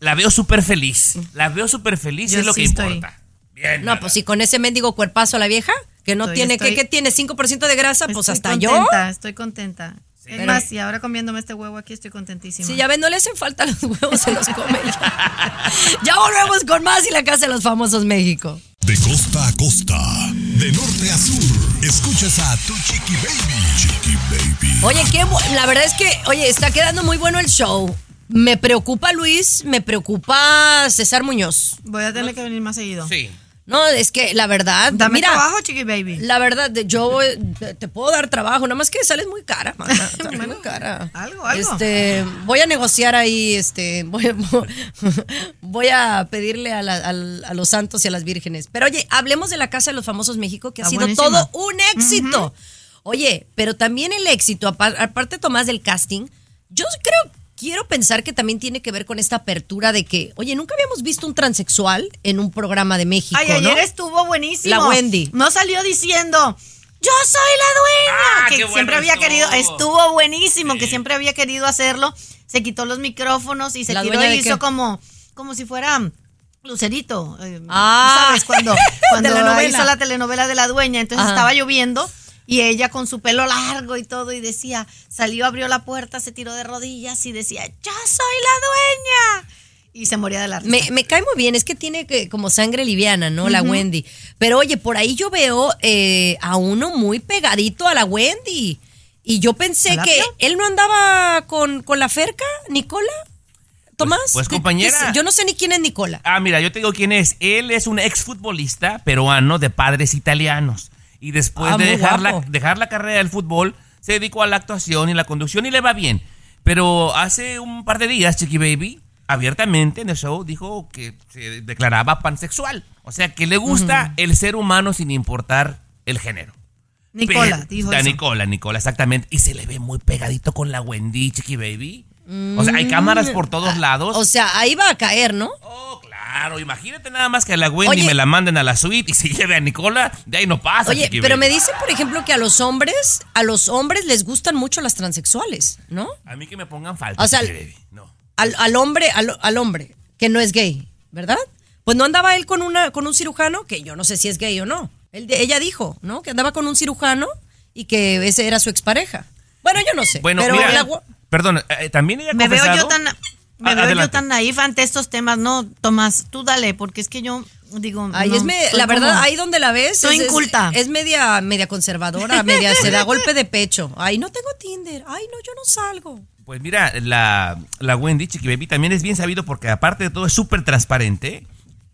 La veo súper feliz. La veo súper feliz y Yo es lo sí que estoy. importa. Bien. No, pues sí, con ese mendigo cuerpazo a la vieja, que no Estoy- tiene, estoy- que, que tiene 5% de grasa, pues Estoy hasta yo. contenta, Estoy contenta. Es más, y ahora comiéndome este huevo aquí estoy contentísima. Sí, ya ven, no le hacen falta los huevos, se los come. ya volvemos con más y la casa de los famosos México. De costa a costa, de norte a sur, escuchas a tu Chiqui Baby. Chiqui Baby. Oye, qué la verdad es que, oye, está quedando muy bueno el show. Me preocupa Luis, me preocupa César Muñoz. Voy a tener que venir más seguido. Sí. No, es que la verdad, Dame mira, trabajo, chiqui baby. la verdad, de- yo eh, te, puedo dar trabajo, nada más que sales muy cara, mana, sales muy cara. algo, algo. Este, voy a negociar ahí, este, voy, voy a pedirle a, la- al- a los santos y a las vírgenes. Pero oye, hablemos de la Casa de los Famosos México, que ha Está sido todo un éxito. Oye, pero también el éxito, apa- aparte Tomás del casting, yo creo, quiero pensar que también tiene que ver con esta apertura de que, oye, nunca habíamos visto un transexual en un programa de México, Ay, ayer ¿no? estuvo buenísimo. La Wendy. No salió diciendo, yo soy la dueña. Ah, que bueno siempre había estuvo. querido, estuvo buenísimo, que siempre había querido hacerlo. Se quitó los micrófonos y se ¿La tiró y hizo qué? como, como si fuera Lucerito. eh, Ah. ¿Sabes? Cuando, cuando hizo la telenovela de la dueña. Entonces Ajá. estaba lloviendo. Y ella con su pelo largo y todo, y decía, salió, abrió la puerta, se tiró de rodillas y decía, yo soy la dueña. Y se moría de la risa. Me, me cae muy bien, es que tiene que, como sangre liviana, ¿no? La Wendy. Pero oye, por ahí yo veo eh, a uno muy pegadito a la Wendy. Y yo pensé ¿A que él no andaba con, con la Ferca, Nicola. Tomás. pues, ¿Qué- compañera. Yo no sé ni quién es Nicola. Ah, mira, yo te digo quién es. Él es un exfutbolista peruano de padres italianos. Y después Ah, de dejar la, dejar la carrera del fútbol, se dedicó a la actuación y la conducción y le va bien. Pero hace un par de días, Chiqui Baby, abiertamente en el show, dijo que se declaraba pansexual. O sea, que le gusta el ser humano sin importar el género. Nicola, Pero- dijo la eso. Nicola, Nicola, exactamente. Y se le ve muy pegadito con la Wendy, Chiqui Baby. O sea, hay cámaras por todos lados. Mm. O sea, ahí va a caer, ¿no? Oh, claro, imagínate nada más que a la Wendy Oye. me la manden a la suite y se lleve a Nicola, de ahí no pasa. Oye, pero me dicen, por ejemplo, que a los hombres, a los hombres les gustan mucho las transexuales, ¿no? A mí que me pongan falta. O sea, Chiqui Baby. No. al, al hombre, al, al hombre, que no es gay, ¿verdad? Pues no andaba él con una, con un cirujano, que yo no sé si es gay o no. Él, ella dijo, ¿no? Que andaba con un cirujano y que ese era su expareja. Bueno, yo no sé. Bueno, pero mira, la perdón, eh, también ella ha Me veo yo confesado- tan me veo yo tan naif ante estos temas. No, Tomás, tú dale, porque es que yo digo. Ahí no, es me- soy la verdad, como- ahí donde la ves. Soy es, es- inculta. Es, media, media conservadora, media, se da golpe de pecho. Ay, no tengo Tinder. Ay, no, yo no salgo. Pues mira, la, la Wendy, Chiqui Baby, también es bien sabido porque aparte de todo es súper transparente.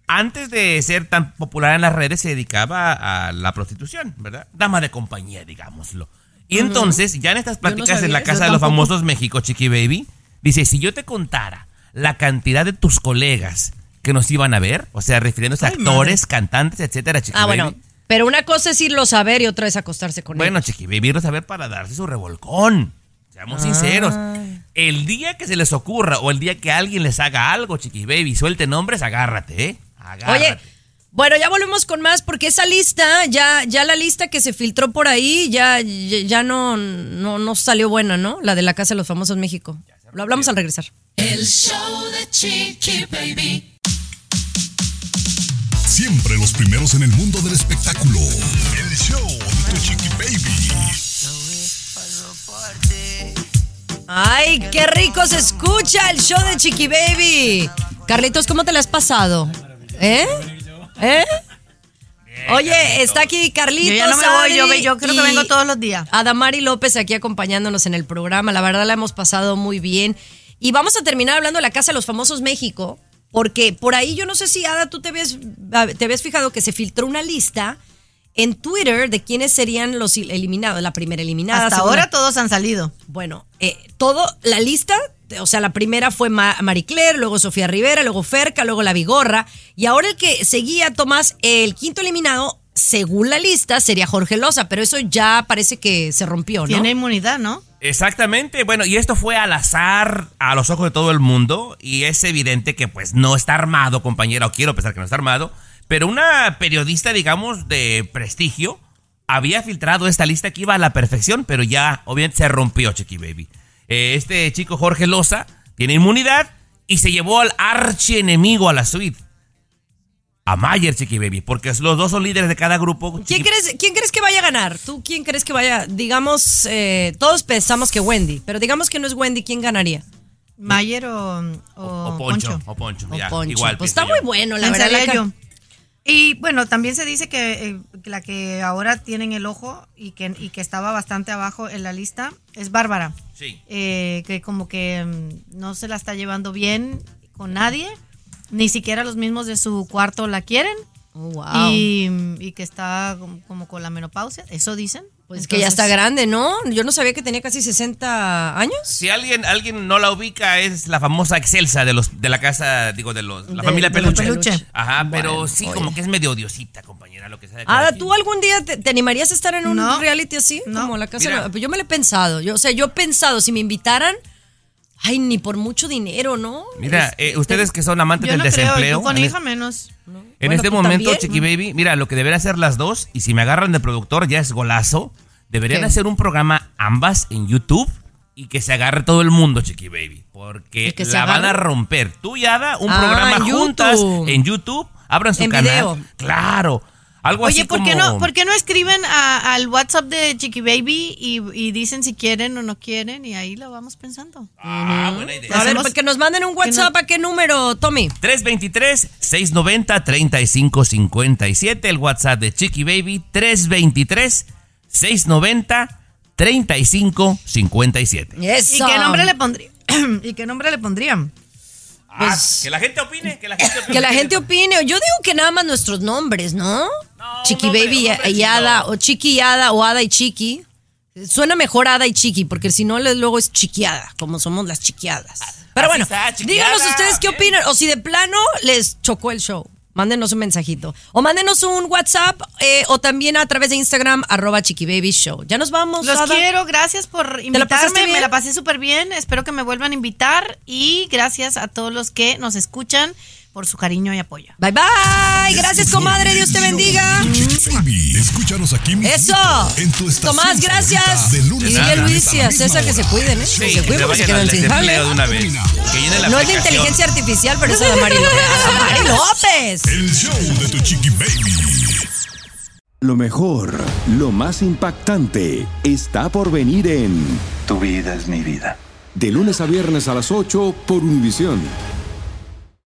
Antes de ser tan popular en las redes se dedicaba a la prostitución, ¿verdad? Dama de compañía, digámoslo. Y entonces, ya en estas no pláticas en la Casa de los. Famosos México, Chiqui Baby, dice, si yo te contara la cantidad de tus colegas que nos iban a ver, o sea, refiriéndose a actores, cantantes, etcétera, Chiqui Ah, Baby. bueno. Pero una cosa es irlo a saber y otra es acostarse con Bueno, él. Chiqui Baby, irlos a ver para darse su revolcón. Seamos sinceros. El día que se les ocurra o el día que alguien les haga algo, Chiqui Baby, suelte nombres, agárrate, ¿eh? Agárrate. Oye, bueno, ya volvemos con más porque esa lista, ya, ya la lista que se filtró por ahí, ya, ya, ya no, no, no salió buena, ¿no? La de la Casa de los Famosos México. Lo hablamos al regresar. El show de Chiqui Baby. Siempre los primeros en el mundo del espectáculo. El show de tu chiqui baby. Ay, qué rico se escucha el show de Chiqui Baby. Carlitos, ¿cómo te la has pasado? ¿Eh? ¿Eh? Oye, está aquí Carlitos. Yo ya no me voy, yo- Adri yo creo que vengo todos los días. Adamari López aquí acompañándonos en el programa. La verdad la hemos pasado muy bien. Y vamos a terminar hablando de la Casa de los Famosos México, porque por ahí yo no sé si, Ada, tú te habías, te fijado que se filtró una lista en Twitter de quiénes serían los eliminados, la primera eliminada. Hasta segunda- ahora todos han salido. Bueno, eh, todo, la lista, o sea, la primera fue Ma- Marie Claire, luego Sofía Rivera, luego Ferca, luego La Vigorra, y ahora el que seguía, Tomás, el quinto eliminado, según la lista, sería Jorge Loza, pero eso ya parece que se rompió, ¿no? Tiene inmunidad, ¿no? Exactamente, bueno, y esto fue al azar a los ojos de todo el mundo y es evidente que pues no está armado, compañera, o quiero pensar que no está armado, pero una periodista, digamos, de prestigio había filtrado esta lista que iba a la perfección, pero ya obviamente se rompió, Chiqui Baby. Eh, este chico Jorge Loza tiene inmunidad y se llevó al archienemigo a la suite. A Mayer, Chiqui Baby, porque los dos son líderes de cada grupo. ¿Quién crees, ¿Quién crees que vaya a ganar? ¿Tú quién crees que vaya? Digamos, eh, todos pensamos que Wendy, pero digamos que no es Wendy, ¿quién ganaría? Mayer o, o, O Poncho, o Poncho, ya, Poncho. igual. Pues está muy bueno, la Pensaría verdad. la ca- yo. Y bueno, también se dice que, eh, la que ahora tienen el ojo y que, y que estaba bastante abajo en la lista es Bárbara. Sí. Eh, que como que mm, no se la está llevando bien con nadie, ni siquiera los mismos de su cuarto la quieren. Oh, wow. Y, y que está como, con la menopausia, eso dicen. Pues que ya está grande, ¿no? Yo no sabía que tenía casi 60 años. Si alguien, alguien no la ubica, es la famosa Excelsa de los de la casa, digo, de los la De- familia de Peluche. Peluche. Ajá, pero sí, oye. como que es medio odiosita, compañera, lo que sea. quien. ¿tú algún día te, te animarías a estar en un No. reality así? Como la casa. Mira. de- Yo me lo he pensado. Yo, o sea, yo he pensado, si me invitaran, ay, ni por mucho dinero, ¿no? Mira, eh, ustedes que son amantes Yo del no creo, desempleo. con en, hija menos. en Bueno, este momento, también. Chiqui Baby, mira, lo que deberían hacer las dos, y si me agarran de productor, ya es golazo. Deberían ¿Qué? hacer un programa ambas en YouTube y que se agarre todo el mundo, Chiqui Baby. Porque ¿Y que se la van a romper. Tú y Ada, un Ah, programa en juntas YouTube. en YouTube. Abran su En canal. video. Claro. Algo Oye, así ¿por como... qué no, por qué no escriben a- al WhatsApp de Chiqui Baby y, y dicen si quieren o no quieren y ahí lo vamos pensando? Ah, buena idea. A ver, pues que nos manden un WhatsApp. ¿A qué número, Tommy? 323-690-3557, el WhatsApp de Chiqui Baby, 323-690-3557. Eso. ¿Y qué nombre le pondrían? ¿Y qué nombre le pondrían? Ah, que la gente opine, que la gente opine. Que la gente opine. Yo digo que nada más nuestros nombres, ¿no? Chiqui Baby y- y Ada, o Chiqui y Ada, o Ada y Chiqui. Suena mejor Ada y Chiqui, porque si no, luego es chiquiada, como somos las chiquiadas. Pero Así bueno, está, chiquiada, díganos ustedes qué opinan, o si de plano les chocó el show. Mándenos un mensajito. O mándenos un WhatsApp, eh, o también a través de Instagram, arroba Chiqui Baby Show. Ya nos vamos, Los Ada? quiero, gracias por invitarme, me la pasé súper bien, espero que me vuelvan a invitar y gracias a todos los que nos escuchan por su cariño y apoyo. Bye bye. Gracias, comadre. Dios te bendiga. Baby, escúchanos aquí mismo. Eso. En tu estación Tomás, gracias. De lunes Y Luis y a César que se cuiden, ¿eh? Sí, que se cuiden porque se quedan sin jale. desempleo de una vez. Que llenen la No es de inteligencia artificial, pero eso de Mari López. Mari López. El show de tu chiqui baby. Lo mejor, lo más impactante, está por venir en Tu vida es mi vida. De lunes a viernes a las 8 por Univisión.